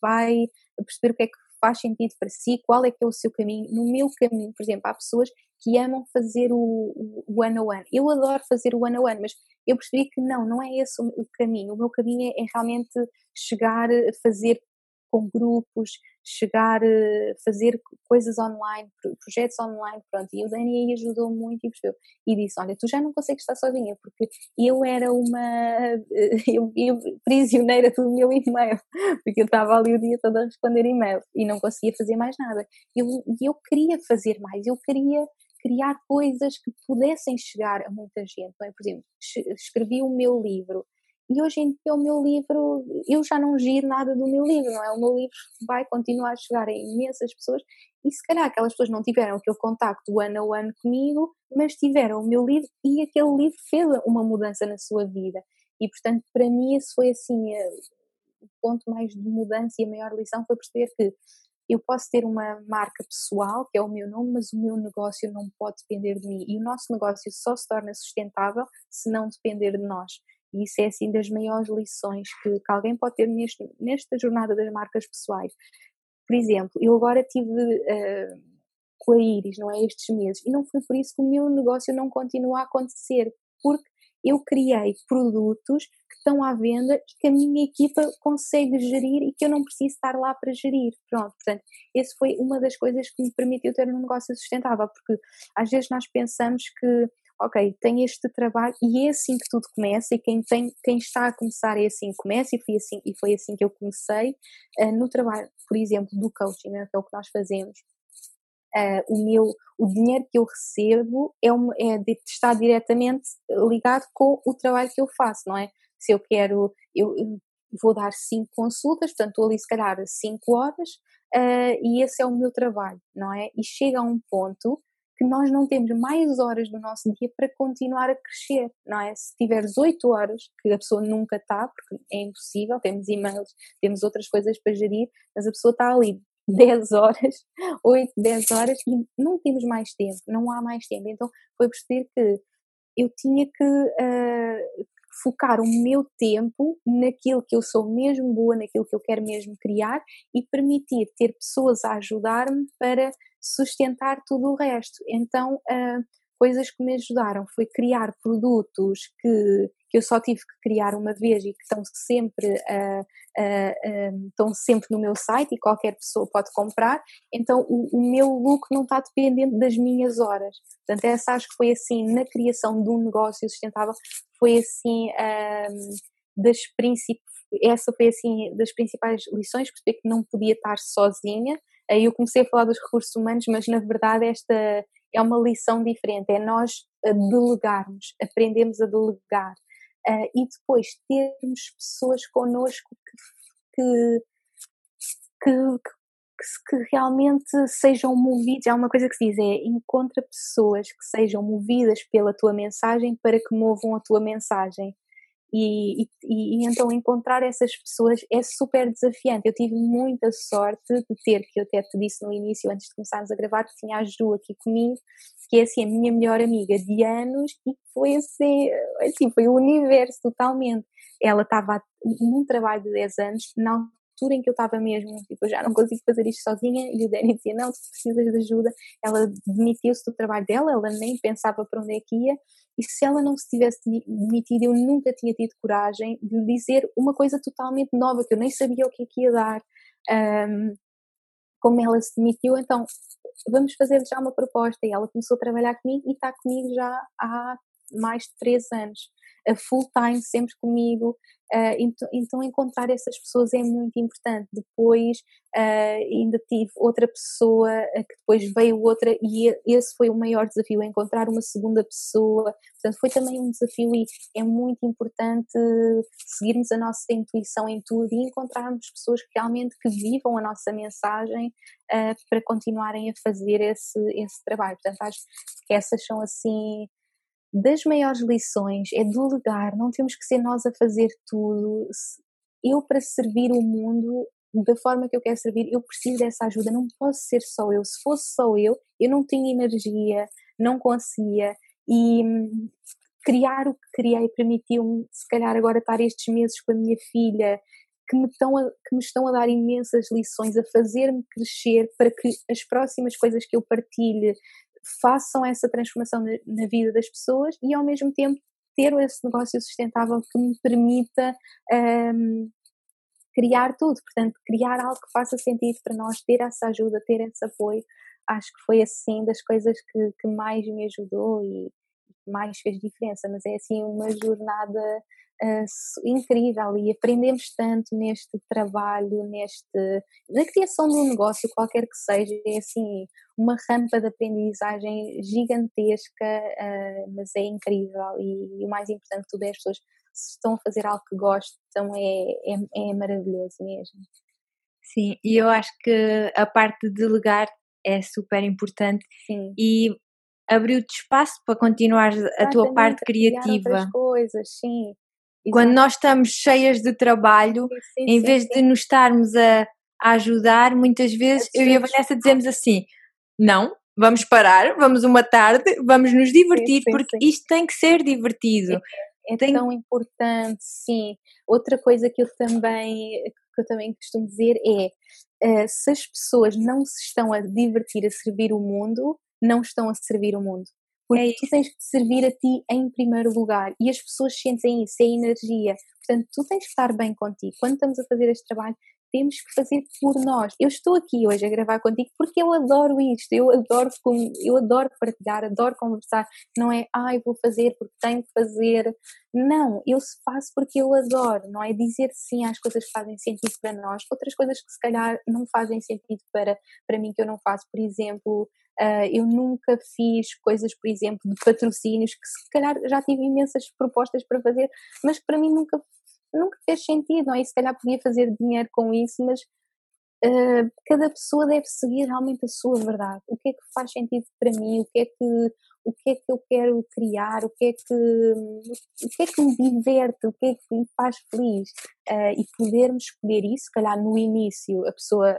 vai perceber o que é que faz sentido para si, qual é que é o seu caminho. No meu caminho, por exemplo, há pessoas que amam fazer o, one-on-one. Eu adoro fazer o one-on-one, mas eu percebi que não, não é esse o, caminho. O meu caminho é, é realmente chegar fazer com grupos, chegar a eh, fazer coisas online, projetos online, pronto. E o Dani aí ajudou muito e percebeu. E disse: Olha, tu já não consegues estar sozinha, porque eu era uma eu, eu, prisioneira do meu e-mail, porque eu estava ali o dia todo a responder e-mail e não conseguia fazer mais nada. E eu, eu queria fazer mais, eu queria criar coisas que pudessem chegar a muita gente. Não é? Por exemplo, escrevi o meu livro e hoje em dia o meu livro, eu já não giro nada do meu livro, não é? O meu livro vai continuar a chegar a imensas pessoas e se calhar aquelas pessoas não tiveram aquele contacto one on one comigo, mas tiveram o meu livro e aquele livro fez uma mudança na sua vida. E portanto, para mim, isso foi assim, eh, o ponto mais de mudança e a maior lição foi perceber que eu posso ter uma marca pessoal, que é o meu nome, mas o meu negócio não pode depender de mim. E o nosso negócio só se torna sustentável se não depender de nós. E isso é assim das maiores lições que, que alguém pode ter neste, nesta jornada das marcas pessoais. Por exemplo, eu agora tive uh, com a Iris, não é? Estes meses, e não foi por isso que o meu negócio não continua a acontecer, porque eu criei produtos que estão à venda e que a minha equipa consegue gerir e que eu não preciso estar lá para gerir. Pronto, portanto, esse foi uma das coisas que me permitiu ter um negócio sustentável, porque às vezes nós pensamos que ok, tem este trabalho e é assim que tudo começa e quem, tem, quem está a começar é assim que começa e foi assim, e foi assim que eu comecei uh, no trabalho, por exemplo, do coaching, né, que é o que nós fazemos. Uh, o meu o dinheiro que eu recebo é, é de, está diretamente ligado com o trabalho que eu faço, não é? Se eu quero, eu, eu vou dar cinco consultas, portanto estou ali se calhar cinco horas uh, e esse é o meu trabalho, não é? E chega a um ponto que nós não temos mais horas do nosso dia para continuar a crescer, não é? Se tiveres 8 horas, que a pessoa nunca está, porque é impossível, temos e-mails, temos outras coisas para gerir, mas a pessoa está ali 10 horas, 8, 10 horas e não temos mais tempo, não há mais tempo. Então foi perceber que eu tinha que uh, focar o meu tempo naquilo que eu sou mesmo boa, naquilo que eu quero mesmo criar e permitir ter pessoas a ajudar-me para sustentar tudo o resto. Então, uh, coisas que me ajudaram foi criar produtos que, que eu só tive que criar uma vez e que estão sempre, uh, uh, estão sempre no meu site e qualquer pessoa pode comprar. Então, o, o, meu lucro não está dependente das minhas horas. Portanto, essa acho que foi assim, na criação de um negócio sustentável, foi assim, das principais essa foi assim das principais lições, perceber que não podia estar sozinha, Aí eu comecei a falar dos recursos humanos, mas na verdade esta é uma lição diferente, é nós delegarmos, aprendemos a delegar uh, e depois termos pessoas connosco que, que, que, que, que realmente sejam movidos. Há uma coisa que se diz: é encontra pessoas que sejam movidas pela tua mensagem para que movam a tua mensagem. E, e, e, então encontrar essas pessoas é super desafiante. Eu tive muita sorte de ter, que eu até te disse no início, antes de começarmos a gravar, que tinha a Ju aqui comigo, que é assim a minha melhor amiga de anos e foi assim, assim foi o universo totalmente. Ela estava num trabalho de 10 anos, não altura em que eu estava mesmo, tipo, eu já não consigo fazer isto sozinha, e o Danny dizia, não, tu precisas de ajuda. Ela demitiu-se do trabalho dela, ela nem pensava para onde é que ia, e se ela não se tivesse demitido, eu nunca tinha tido coragem de dizer uma coisa totalmente nova, que eu nem sabia o que é que ia dar. Um, como ela se demitiu, então vamos fazer já uma proposta. E ela começou a trabalhar comigo e está comigo já há mais de três anos full time, sempre comigo. Uh, então, encontrar essas pessoas é muito importante. Depois uh, ainda tive outra pessoa que depois veio outra e esse foi o maior desafio, encontrar uma segunda pessoa. Portanto, foi também um desafio e é muito importante seguirmos a nossa intuição em tudo e encontrarmos pessoas que realmente que vivam a nossa mensagem uh, para continuarem a fazer esse, esse trabalho. Portanto, acho que essas são assim das maiores lições é delegar, não temos que ser nós a fazer tudo. Eu, para servir o mundo da forma que eu quero servir, eu preciso dessa ajuda, não posso ser só eu. Se fosse só eu, eu não tinha energia, não conseguia. E hum, criar o que criei permitiu-me, se calhar, agora estar estes meses com a minha filha, que me, estão a, que me estão a dar imensas lições, a fazer-me crescer para que as próximas coisas que eu partilhe façam essa transformação na, na vida das pessoas e ao mesmo tempo ter esse negócio sustentável que me permita um, criar tudo, portanto, criar algo que faça sentido para nós, ter essa ajuda, ter esse apoio, acho que foi assim das coisas que, que mais me ajudou e mais fez diferença, mas é assim uma jornada uh, incrível e aprendemos tanto neste trabalho, neste na criação de um negócio qualquer que seja, é assim uma rampa de aprendizagem gigantesca, uh, mas é incrível e, e, o mais importante de tudo é as pessoas se estão a fazer algo que gostam é, é, é maravilhoso mesmo. Sim, e eu acho que a parte de delegar é super importante Sim. e abriu-te espaço para continuar a tua parte criativa. coisas, sim. Quando nós estamos cheias de trabalho, sim, sim, em vez sim, de nos estarmos a, a ajudar, muitas vezes eu e a Vanessa dizemos assim: não, vamos parar, vamos uma tarde, vamos nos divertir, porque isto tem que ser divertido. É, é tem... tão importante, sim. Outra coisa que eu também que eu também costumo dizer é uh, se as pessoas não se estão a divertir a servir o mundo, não estão a servir o mundo. Porque é tu tens que servir a ti em primeiro lugar e as pessoas sentem isso, é energia. Portanto, tu tens que estar bem contigo. Quando estamos a fazer este trabalho, temos que fazer por nós. Eu estou aqui hoje a gravar contigo porque eu adoro isto, eu adoro, eu adoro partilhar, adoro conversar. Não é, ai, ah, vou fazer porque tenho que fazer. Não, eu faço porque eu adoro, não é dizer sim às coisas que fazem sentido para nós, outras coisas que se calhar não fazem sentido para, para mim que eu não faço. Por exemplo, Uh, eu nunca fiz coisas, por exemplo, de patrocínios, que se calhar já tive imensas propostas para fazer, mas para mim nunca, nunca fez sentido, não é? E se calhar podia fazer dinheiro com isso, mas uh, cada pessoa deve seguir realmente a sua verdade. O que é que faz sentido para mim? O que é que, o que, é que eu quero criar? O que é que, o que, é que me diverte? O que é que me faz feliz? Uh, e podermos escolher isso, se calhar no início a pessoa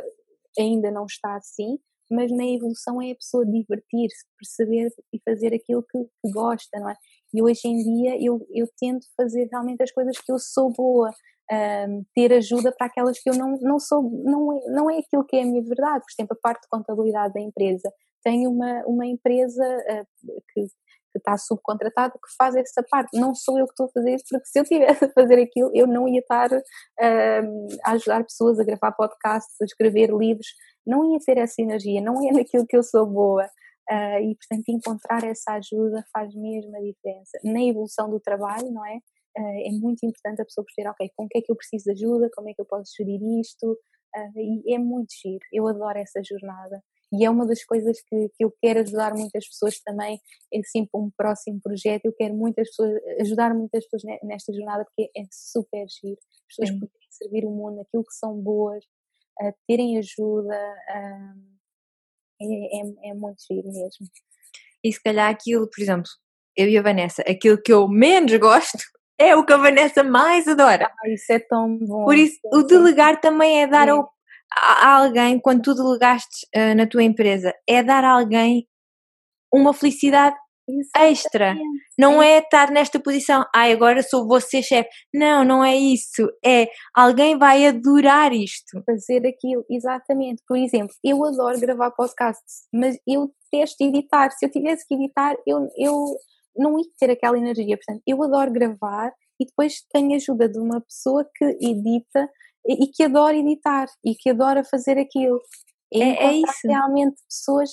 ainda não está assim, mas na evolução é a pessoa divertir-se, perceber e fazer aquilo que, que, gosta, não é? E hoje em dia eu, eu tento fazer realmente as coisas que eu sou boa, um, ter ajuda para aquelas que eu não, não sou, não é, não é aquilo que é a minha verdade, por exemplo, a parte de contabilidade da empresa. Tenho uma, uma empresa uh, que, que está subcontratado que faz essa parte. Não sou eu que estou a fazer isso, porque se eu tivesse a fazer aquilo, eu não ia estar uh, a ajudar pessoas a gravar podcasts, a escrever livros, não ia ter essa energia, não é naquilo que eu sou boa. Uh, e, portanto, encontrar essa ajuda faz mesmo a diferença. Na evolução do trabalho, não é? Uh, é muito importante a pessoa perceber, ok, com o que é que eu preciso de ajuda, como é que eu posso gerir isto, uh, e é muito giro. Eu adoro essa jornada e é uma das coisas que, que eu quero ajudar muitas pessoas também, é sempre um próximo projeto, eu quero muitas pessoas, ajudar muitas pessoas nesta jornada porque é super giro, as pessoas Sim. poderem servir o mundo, aquilo que são boas, terem ajuda, é, é, é muito giro mesmo. E se calhar aquilo, por exemplo, eu e a Vanessa, aquilo que eu menos gosto é o que a Vanessa mais adora. Ah, isso é tão bom. Por isso, o delegar também é dar ao a alguém, quando tu delegaste uh, na tua empresa, é dar a alguém uma felicidade extra. Não é estar nesta posição, ai, ah, agora sou você chefe. Não, não é isso. É alguém vai adorar isto. Fazer aquilo, exatamente. Por exemplo, eu adoro gravar podcasts, mas eu detesto editar. Se eu tivesse que editar, eu, eu não ia ter aquela energia. Portanto, eu adoro gravar e depois tenho ajuda de uma pessoa que edita e que adora editar e que adora fazer aquilo. É, é isso. realmente pessoas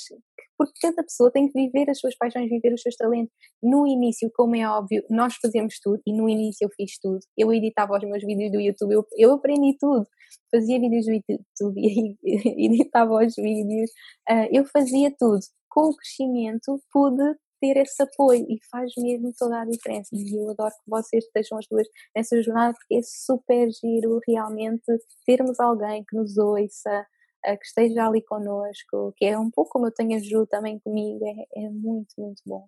porque cada pessoa tem que viver as suas paixões, viver os seus talentos. No início, como é óbvio, nós fazemos tudo e no início eu fiz tudo. Eu editava os meus vídeos do YouTube, eu, eu aprendi tudo. Fazia vídeos do YouTube editava os vídeos, uh, eu fazia tudo. Com o crescimento, pude ter esse apoio e faz mesmo toda a diferença. E eu adoro que vocês estejam as duas nessa jornada porque é super giro realmente termos alguém que nos ouça, que esteja ali connosco, que é um pouco como eu tenho a Ju também comigo, é, é muito, muito bom.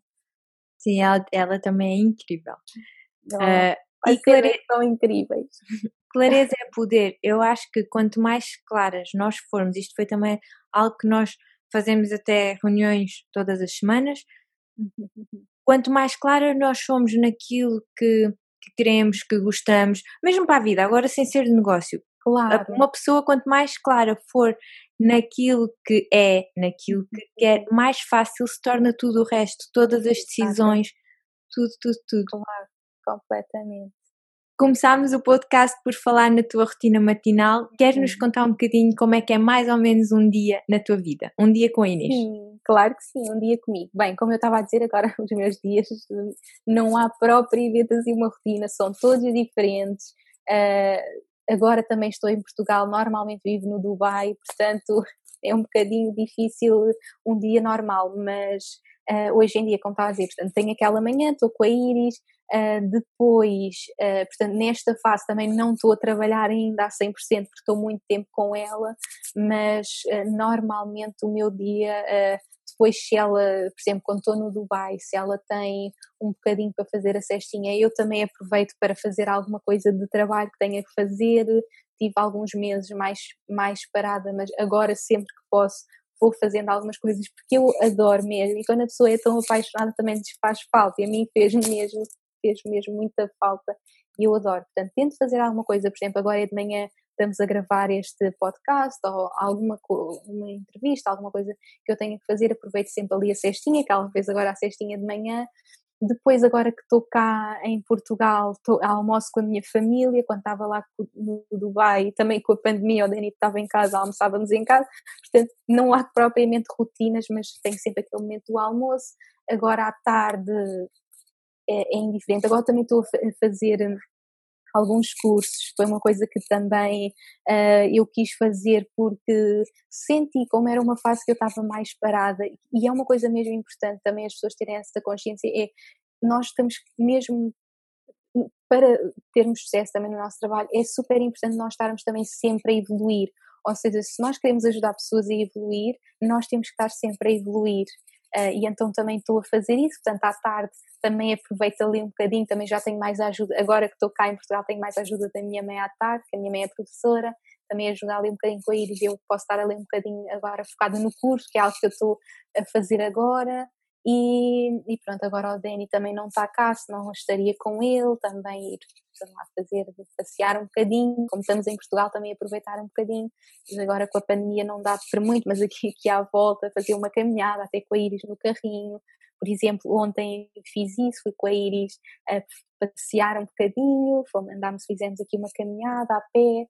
Sim, ela, ela também é incrível. Não, uh, e clare... são incríveis. Clareza é poder. Eu acho que quanto mais claras nós formos, isto foi também algo que nós fazemos até reuniões todas as semanas, quanto mais claras nós somos naquilo que, que queremos, que gostamos, mesmo para a vida, agora sem ser de negócio, Claro. Uma pessoa, quanto mais clara for naquilo que é, naquilo que uhum. quer, mais fácil se torna tudo o resto, todas as decisões, tudo, tudo, tudo. Claro, completamente. Começámos o podcast por falar na tua rotina matinal. Queres nos contar um bocadinho como é que é mais ou menos um dia na tua vida? Um dia com a Inês? Sim, claro que sim, um dia comigo. Bem, como eu estava a dizer agora, os meus dias não há propriamente assim uma rotina, são todos diferentes. Uh, agora também estou em Portugal, normalmente vivo no Dubai, portanto é um bocadinho difícil um dia normal, mas uh, hoje em dia, como está a dizer, portanto, tenho aquela manhã, estou com a Iris, uh, depois, uh, portanto, nesta fase também não estou a trabalhar ainda a 100% porque estou muito tempo com ela, mas normalmente o meu dia depois se ela, por exemplo, quando estou no Dubai, se ela tem um bocadinho para fazer a cestinha, eu também aproveito para fazer alguma coisa de trabalho que tenha que fazer. Tive alguns meses mais, mais parada, mas agora sempre que posso vou fazendo algumas coisas porque eu adoro mesmo e quando a pessoa é tão apaixonada também lhes faz falta e a mim fez mesmo, fez mesmo muita falta e eu adoro. Portanto, tento fazer alguma coisa, por exemplo, agora é de manhã estamos a gravar este podcast ou alguma uma entrevista, alguma coisa que eu tenha que fazer, aproveito sempre ali a cestinha, que ela fez agora a cestinha de manhã. Depois, agora que estou cá em Portugal, estou, almoço com a minha família. Quando estava lá no Dubai, também com a pandemia, o Dani estava em casa, almoçávamos em casa. Portanto, não há propriamente rotinas, mas tenho sempre aquele momento do almoço. Agora à tarde é, é indiferente. Agora também estou a fazer alguns cursos, foi uma coisa que também uh, eu quis fazer porque senti como era uma fase que eu estava mais parada. E é uma coisa mesmo importante também as pessoas terem essa consciência, é nós estamos mesmo para termos sucesso também no nosso trabalho, é super importante nós estarmos também sempre a evoluir, ou seja, se nós queremos ajudar pessoas a evoluir, nós temos que estar sempre a evoluir. Uh, e então também estou a fazer isso, portanto à tarde também aproveito ali um bocadinho, também já tenho mais ajuda, agora que estou cá em Portugal tenho mais ajuda da minha mãe à tarde, que a minha mãe é professora, também ajuda ali um bocadinho com a Iris, eu posso estar ali um bocadinho agora focada no curso, que é algo que eu estou a fazer agora, e, e, pronto, agora o Danny também não está cá, senão estaria com ele, também ir lá fazer, passear um bocadinho, como estamos em Portugal também aproveitar um bocadinho, mas agora com a pandemia não dá para muito, mas aqui, aqui à volta fazer uma caminhada, até com a Iris no carrinho, por exemplo, ontem fiz isso, fui com a Iris a passear um bocadinho, andámos, fizemos aqui uma caminhada a pé,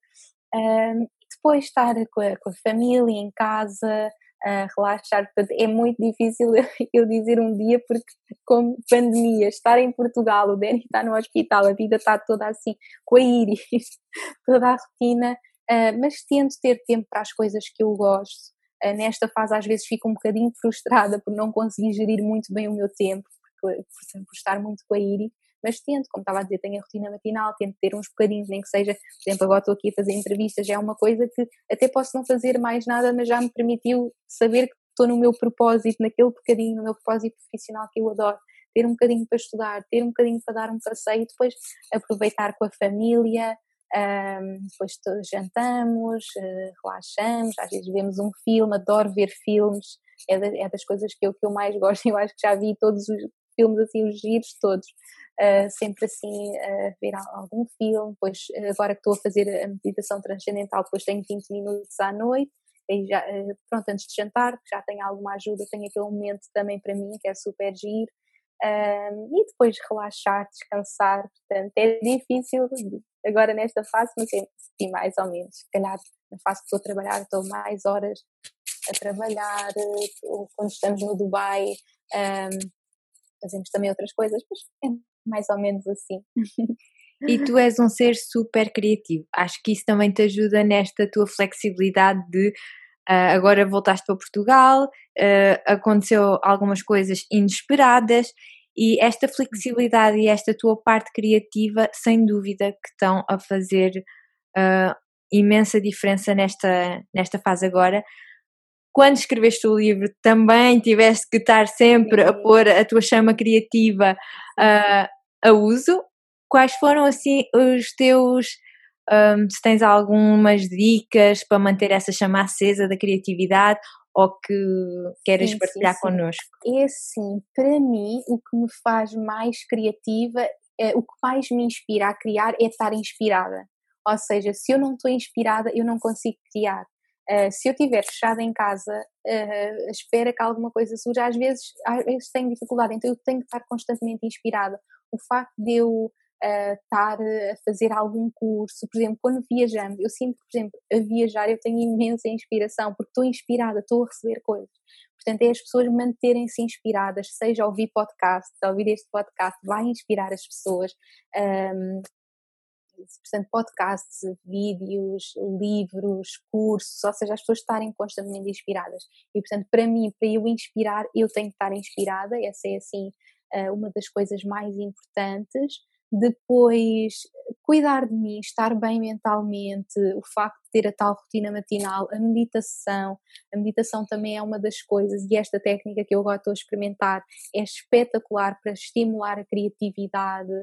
um, depois estar com a, com a família em casa, a relaxar. Portanto, é muito difícil eu dizer um dia, porque, como pandemia, estar em Portugal, o Danny está no hospital, a vida está toda assim, com a Iris, toda a rotina, uh, mas tento ter tempo para as coisas que eu gosto. Uh, nesta fase, às vezes, fico um bocadinho frustrada por não conseguir gerir muito bem o meu tempo, porque, por, por estar muito com a Iris mas tento, como estava a dizer, tenho a rotina matinal, tento ter uns bocadinhos, nem que seja, por exemplo, agora estou aqui a fazer entrevistas, já é uma coisa que até posso não fazer mais nada, mas já me permitiu saber que estou no meu propósito, naquele bocadinho, no meu propósito profissional que eu adoro, ter um bocadinho para estudar, ter um bocadinho para dar um passeio, depois aproveitar com a família, um, depois jantamos, uh, relaxamos, às vezes vemos um filme, adoro ver filmes, é, da, é das coisas que eu, que eu mais gosto, eu acho que já vi todos os filmes assim, os giros todos, uh, sempre assim a ver algum filme, depois agora que estou a fazer a meditação transcendental, depois tenho 20 minutos à noite, e já, uh, pronto, antes de jantar, já tenho alguma ajuda, tenho aquele momento também para mim que é super giro, e depois relaxar, descansar, portanto é difícil agora nesta fase, mas é sim, mais ou menos, se calhar na fase que estou a trabalhar estou mais horas a trabalhar, ou quando estamos no Dubai, um, fazemos também outras coisas, mas é mais ou menos assim. E tu és um ser super criativo. Acho que isso também te ajuda nesta tua flexibilidade de uh, agora voltaste para Portugal, uh, aconteceu algumas coisas inesperadas e esta flexibilidade e esta tua parte criativa, sem dúvida, que estão a fazer uh, imensa diferença nesta, nesta fase agora. Quando escreveste o livro, também tiveste que estar sempre a pôr a tua chama criativa a uso. Quais foram assim os teus um, se tens algumas dicas para manter essa chama acesa da criatividade ou que queres sim, partilhar sim, connosco? É assim, para mim, o que me faz mais criativa, é, o que mais me inspira a criar é estar inspirada. Ou seja, se eu não estou inspirada, eu não consigo criar. Uh, se eu estiver fechada em casa, uh, espera que alguma coisa surja, às vezes, às vezes tenho dificuldade, então eu tenho que estar constantemente inspirada. O facto de eu uh, estar a fazer algum curso, por exemplo, quando viajamos, eu sinto que, por exemplo, a viajar eu tenho imensa inspiração, porque estou inspirada, estou a receber coisas. Portanto, é as pessoas manterem-se inspiradas, seja ouvir podcast, ouvir este podcast, vai inspirar as pessoas. Um, portanto, podcasts, vídeos, livros, cursos, ou seja, as pessoas estarem constantemente inspiradas. E, portanto, para mim, para eu inspirar, eu tenho que estar inspirada, essa é, assim, ah, uma das coisas mais importantes. Depois cuidar de mim, estar bem mentalmente, o facto de ter a tal rotina matinal, a meditação, a meditação também é uma das coisas e esta técnica que eu agora estou a experimentar é espetacular para estimular a criatividade,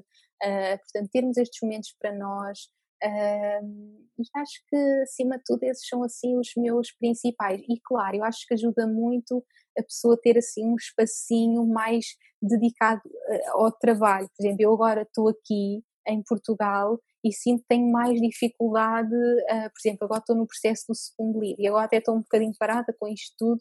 uh, portanto termos estes momentos para nós, Uh, e acho que, acima de tudo, esses são assim os meus principais. E claro, eu acho que ajuda muito a pessoa ter assim um espacinho mais dedicado uh, ao trabalho. Por exemplo, eu agora estou aqui em Portugal e sinto que tenho mais dificuldade, uh, por exemplo, agora estou no processo do segundo livro e agora até estou um bocadinho parada com isto tudo,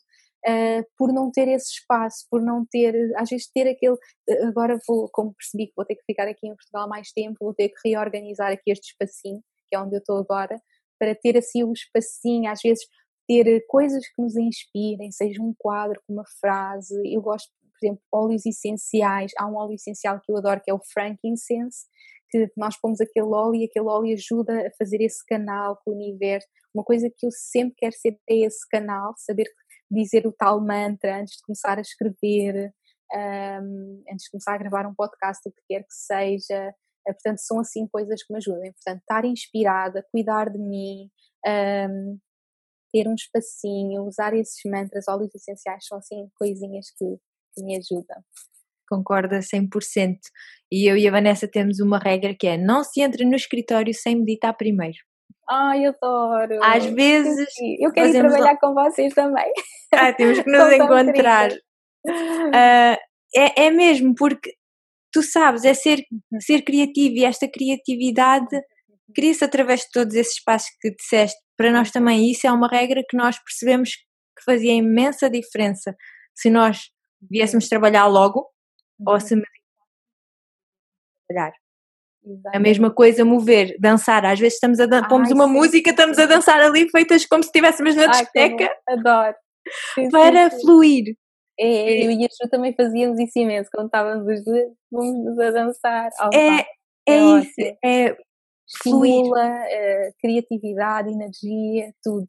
uh, por não ter esse espaço, por não ter, às vezes ter aquele, uh, agora vou, como percebi que vou ter que ficar aqui em Portugal mais tempo, vou ter que reorganizar aqui este espacinho, que é onde eu estou agora, para ter assim um espacinho, às vezes ter coisas que nos inspirem, seja um quadro uma frase, eu gosto, por exemplo, óleos essenciais, há um óleo essencial que eu adoro que é o frankincense, que nós pomos aquele óleo e aquele óleo ajuda a fazer esse canal com o universo. Uma coisa que eu sempre quero ser é esse canal, saber dizer o tal mantra antes de começar a escrever, um, antes de começar a gravar um podcast, o que quer que seja. Uh, portanto, são assim coisas que me ajudam. Portanto, estar inspirada, cuidar de mim, um, ter um espacinho, usar esses mantras, óleos essenciais, são assim coisinhas que, que me ajudam. Concorda 100%. E eu e a Vanessa temos uma regra que é não se entra no escritório sem meditar primeiro. Ai, adoro! Às vezes. Eu quero ir trabalhar com vocês também. Ah, temos que nos encontrar. Uh, é, é mesmo, porque tu sabes, é ser, uhum. ser criativo e esta criatividade cria-se através de todos esses passos que disseste. Para nós também, isso é uma regra que nós percebemos que fazia imensa diferença se nós viéssemos trabalhar logo ou se trabalhar. Exatamente. A mesma coisa mover, dançar. Às vezes estamos a dan- pomos uma sim. música, estamos a dançar ali feitas como se estivéssemos na discoteca. Adoro. Sim, para sim, fluir. É, eu e a Ju também fazíamos isso imenso, quando estávamos os dois, vamos a dançar. Oh, é, é, é isso, é Estimula uh, criatividade, energia, tudo.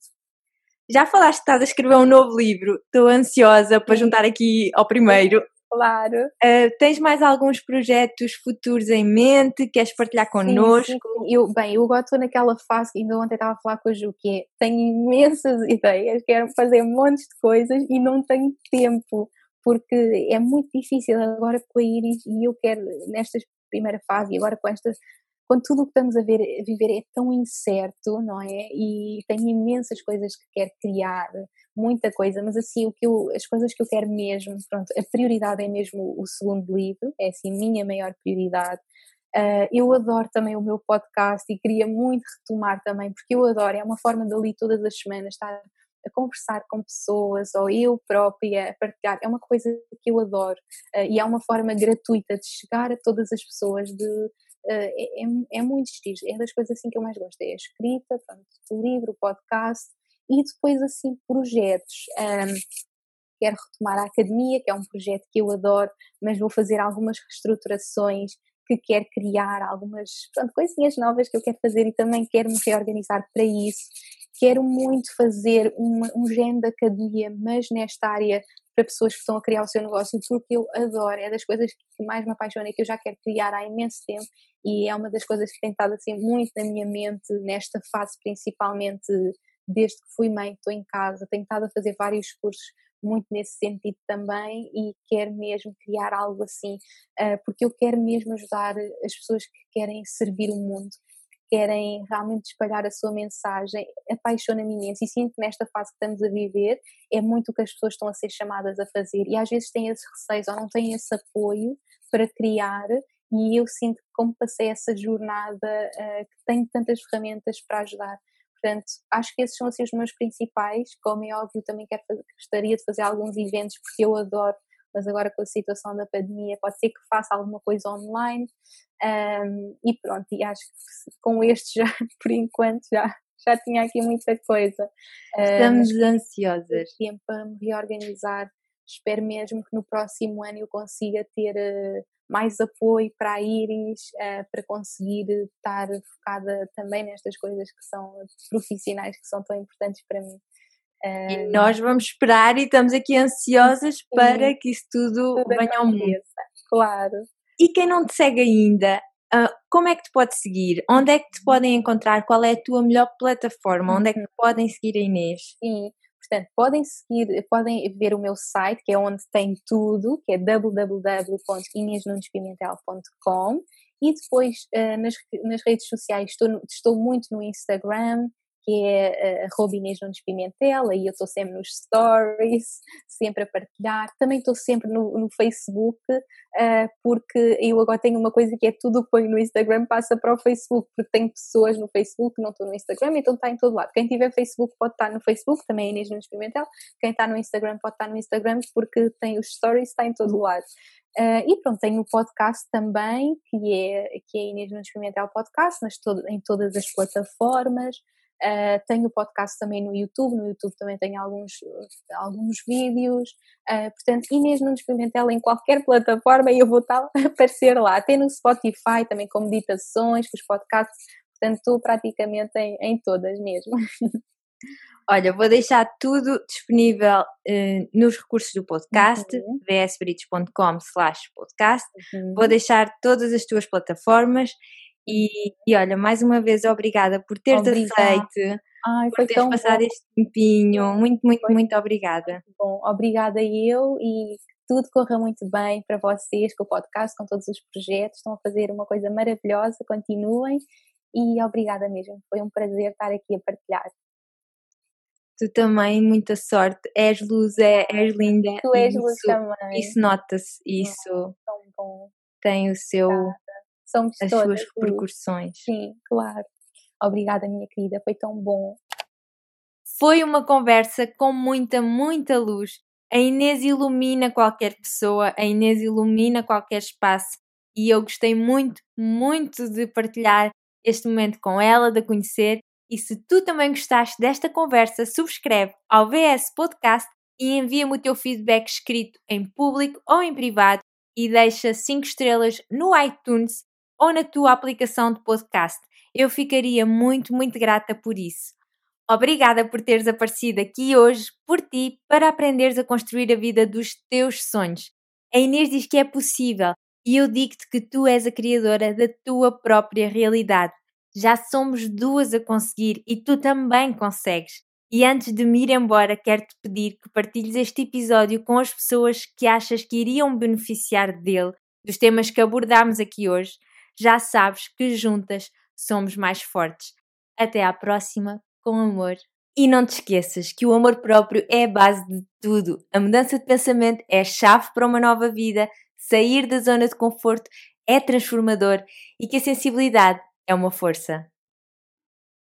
Já falaste que estás a escrever um novo livro, estou ansiosa para juntar aqui ao primeiro. Claro. Uh, tens mais alguns projetos futuros em mente? Queres partilhar connosco? Sim, sim. Eu, bem, eu agora estou naquela fase, ainda ontem estava a falar com a Ju, que é, tenho imensas ideias, quero fazer montes de coisas e não tenho tempo, porque é muito difícil agora com a Iris e eu quero, nesta primeira fase e agora com esta quando tudo o que estamos a, ver, a viver é tão incerto, não é? E tenho imensas coisas que quero criar, muita coisa, mas assim, o que eu, as coisas que eu quero mesmo, pronto, a prioridade é mesmo o segundo livro, é assim minha maior prioridade. Uh, eu adoro também o meu podcast e queria muito retomar também, porque eu adoro, é uma forma de ali todas as semanas estar a conversar com pessoas ou eu própria a partilhar, é uma coisa que eu adoro uh, e é uma forma gratuita de chegar a todas as pessoas, de é, é, é, muito giro, é das coisas assim que eu mais gosto, é a escrita, pronto, o livro, o podcast E depois, assim, projetos. Um, quero retomar a academia, que é um projeto que eu adoro, mas vou fazer algumas reestruturações que quero criar, algumas pronto, coisinhas novas que eu quero fazer e também quero me reorganizar para isso. Quero muito fazer uma, um género de academia, mas nesta área para pessoas que estão a criar o seu negócio, porque eu adoro, é das coisas que mais me apaixona e que eu já quero criar há imenso tempo e é uma das coisas que tem estado assim muito na minha mente nesta fase, principalmente desde que fui mãe, estou em casa, tenho estado a fazer vários cursos muito nesse sentido também e quero mesmo criar algo assim, uh, porque eu quero mesmo ajudar as pessoas que querem servir o mundo, que querem realmente espalhar a sua mensagem, apaixona-me imenso e sinto que nesta fase que estamos a viver é muito o que as pessoas estão a ser chamadas a fazer e às vezes têm esses receios ou não têm esse apoio para criar e eu sinto que como passei essa jornada uh, que tenho tantas ferramentas para ajudar Portanto, acho que esses são assim os meus principais. Como é óbvio, também quero gostaria de fazer alguns eventos porque eu adoro, mas agora com a situação da pandemia pode ser que faça alguma coisa online. Um, e pronto, e acho que com este já, por enquanto, já, já tinha aqui muita coisa. Estamos uh, ansiosas. Tempo para me reorganizar. Espero mesmo que no próximo ano eu consiga ter uh, mais apoio para a Iris, uh, para conseguir estar focada também nestas coisas que são profissionais, que são tão importantes para mim. Uh, e nós vamos esperar e estamos aqui ansiosas sim, para que isso tudo, tudo venha ao mundo. Claro. E quem não te segue ainda, uh, como é que te pode seguir? Onde é que te podem encontrar? Qual é a tua melhor plataforma? Onde é que uhum. podem seguir a Inês? Sim, Portanto, podem seguir, podem ver o meu site, que é onde tem tudo, que é www.inesnunespimentel.com e depois uh, nas, nas redes sociais estou, estou muito no Instagram, que é uh, Inês Nunes Pimentel, aí eu estou sempre nos stories, sempre a partilhar. Também estou sempre no, no Facebook, uh, porque eu agora tenho uma coisa que é tudo o que ponho no Instagram passa para o Facebook, porque tenho pessoas no Facebook que não estão no Instagram, então está em todo lado. Quem tiver Facebook pode estar no Facebook, também é Inês Nunes Pimentel. Quem está no Instagram pode estar no Instagram, porque tem os stories, está em todo lado. Uh, e pronto, tenho o podcast também, que é, que é Inês Nunes Pimentel Podcast, mas todo, em todas as plataformas. Uh, tenho o podcast também no YouTube, no YouTube também tenho alguns, alguns vídeos, uh, portanto Inês Nunes Pimentel em qualquer plataforma e eu vou estar a aparecer lá, até no Spotify também com meditações, com os podcasts, portanto estou praticamente em, em todas mesmo. Olha, vou deixar tudo disponível uh, nos recursos do podcast, uhum. vsbritos.com slash podcast. Uhum. Vou deixar todas as tuas plataformas e, e olha, mais uma vez, obrigada por teres obrigada. aceito, Ai, por teres passado bom. este tempinho. Muito, muito, foi muito obrigada. Bom, obrigada eu e que tudo corra muito bem para vocês com o podcast, com todos os projetos. Estão a fazer uma coisa maravilhosa, continuem e obrigada mesmo. Foi um prazer estar aqui a partilhar. Tu também, muita sorte. És luz, é, és linda. Tu és luz isso, também. Isso nota-se, isso. Tão bom. Tem o seu somos as suas repercussões. Sim, claro. Obrigada, minha querida, foi tão bom. Foi uma conversa com muita, muita luz. A Inês ilumina qualquer pessoa, a Inês ilumina qualquer espaço e eu gostei muito, muito de partilhar este momento com ela, de a conhecer. E se tu também gostaste desta conversa, subscreve ao VS Podcast e envia-me o teu feedback escrito em público ou em privado e deixa 5 estrelas no iTunes ou na tua aplicação de podcast. Eu ficaria muito, muito grata por isso. Obrigada por teres aparecido aqui hoje por ti para aprenderes a construir a vida dos teus sonhos. A Inês diz que é possível e eu digo-te que tu és a criadora da tua própria realidade. Já somos duas a conseguir e tu também consegues. E antes de me ir embora, quero-te pedir que partilhes este episódio com as pessoas que achas que iriam beneficiar dele, dos temas que abordámos aqui hoje já sabes que juntas somos mais fortes. Até à próxima, com amor. E não te esqueças que o amor próprio é a base de tudo. A mudança de pensamento é a chave para uma nova vida. Sair da zona de conforto é transformador e que a sensibilidade é uma força.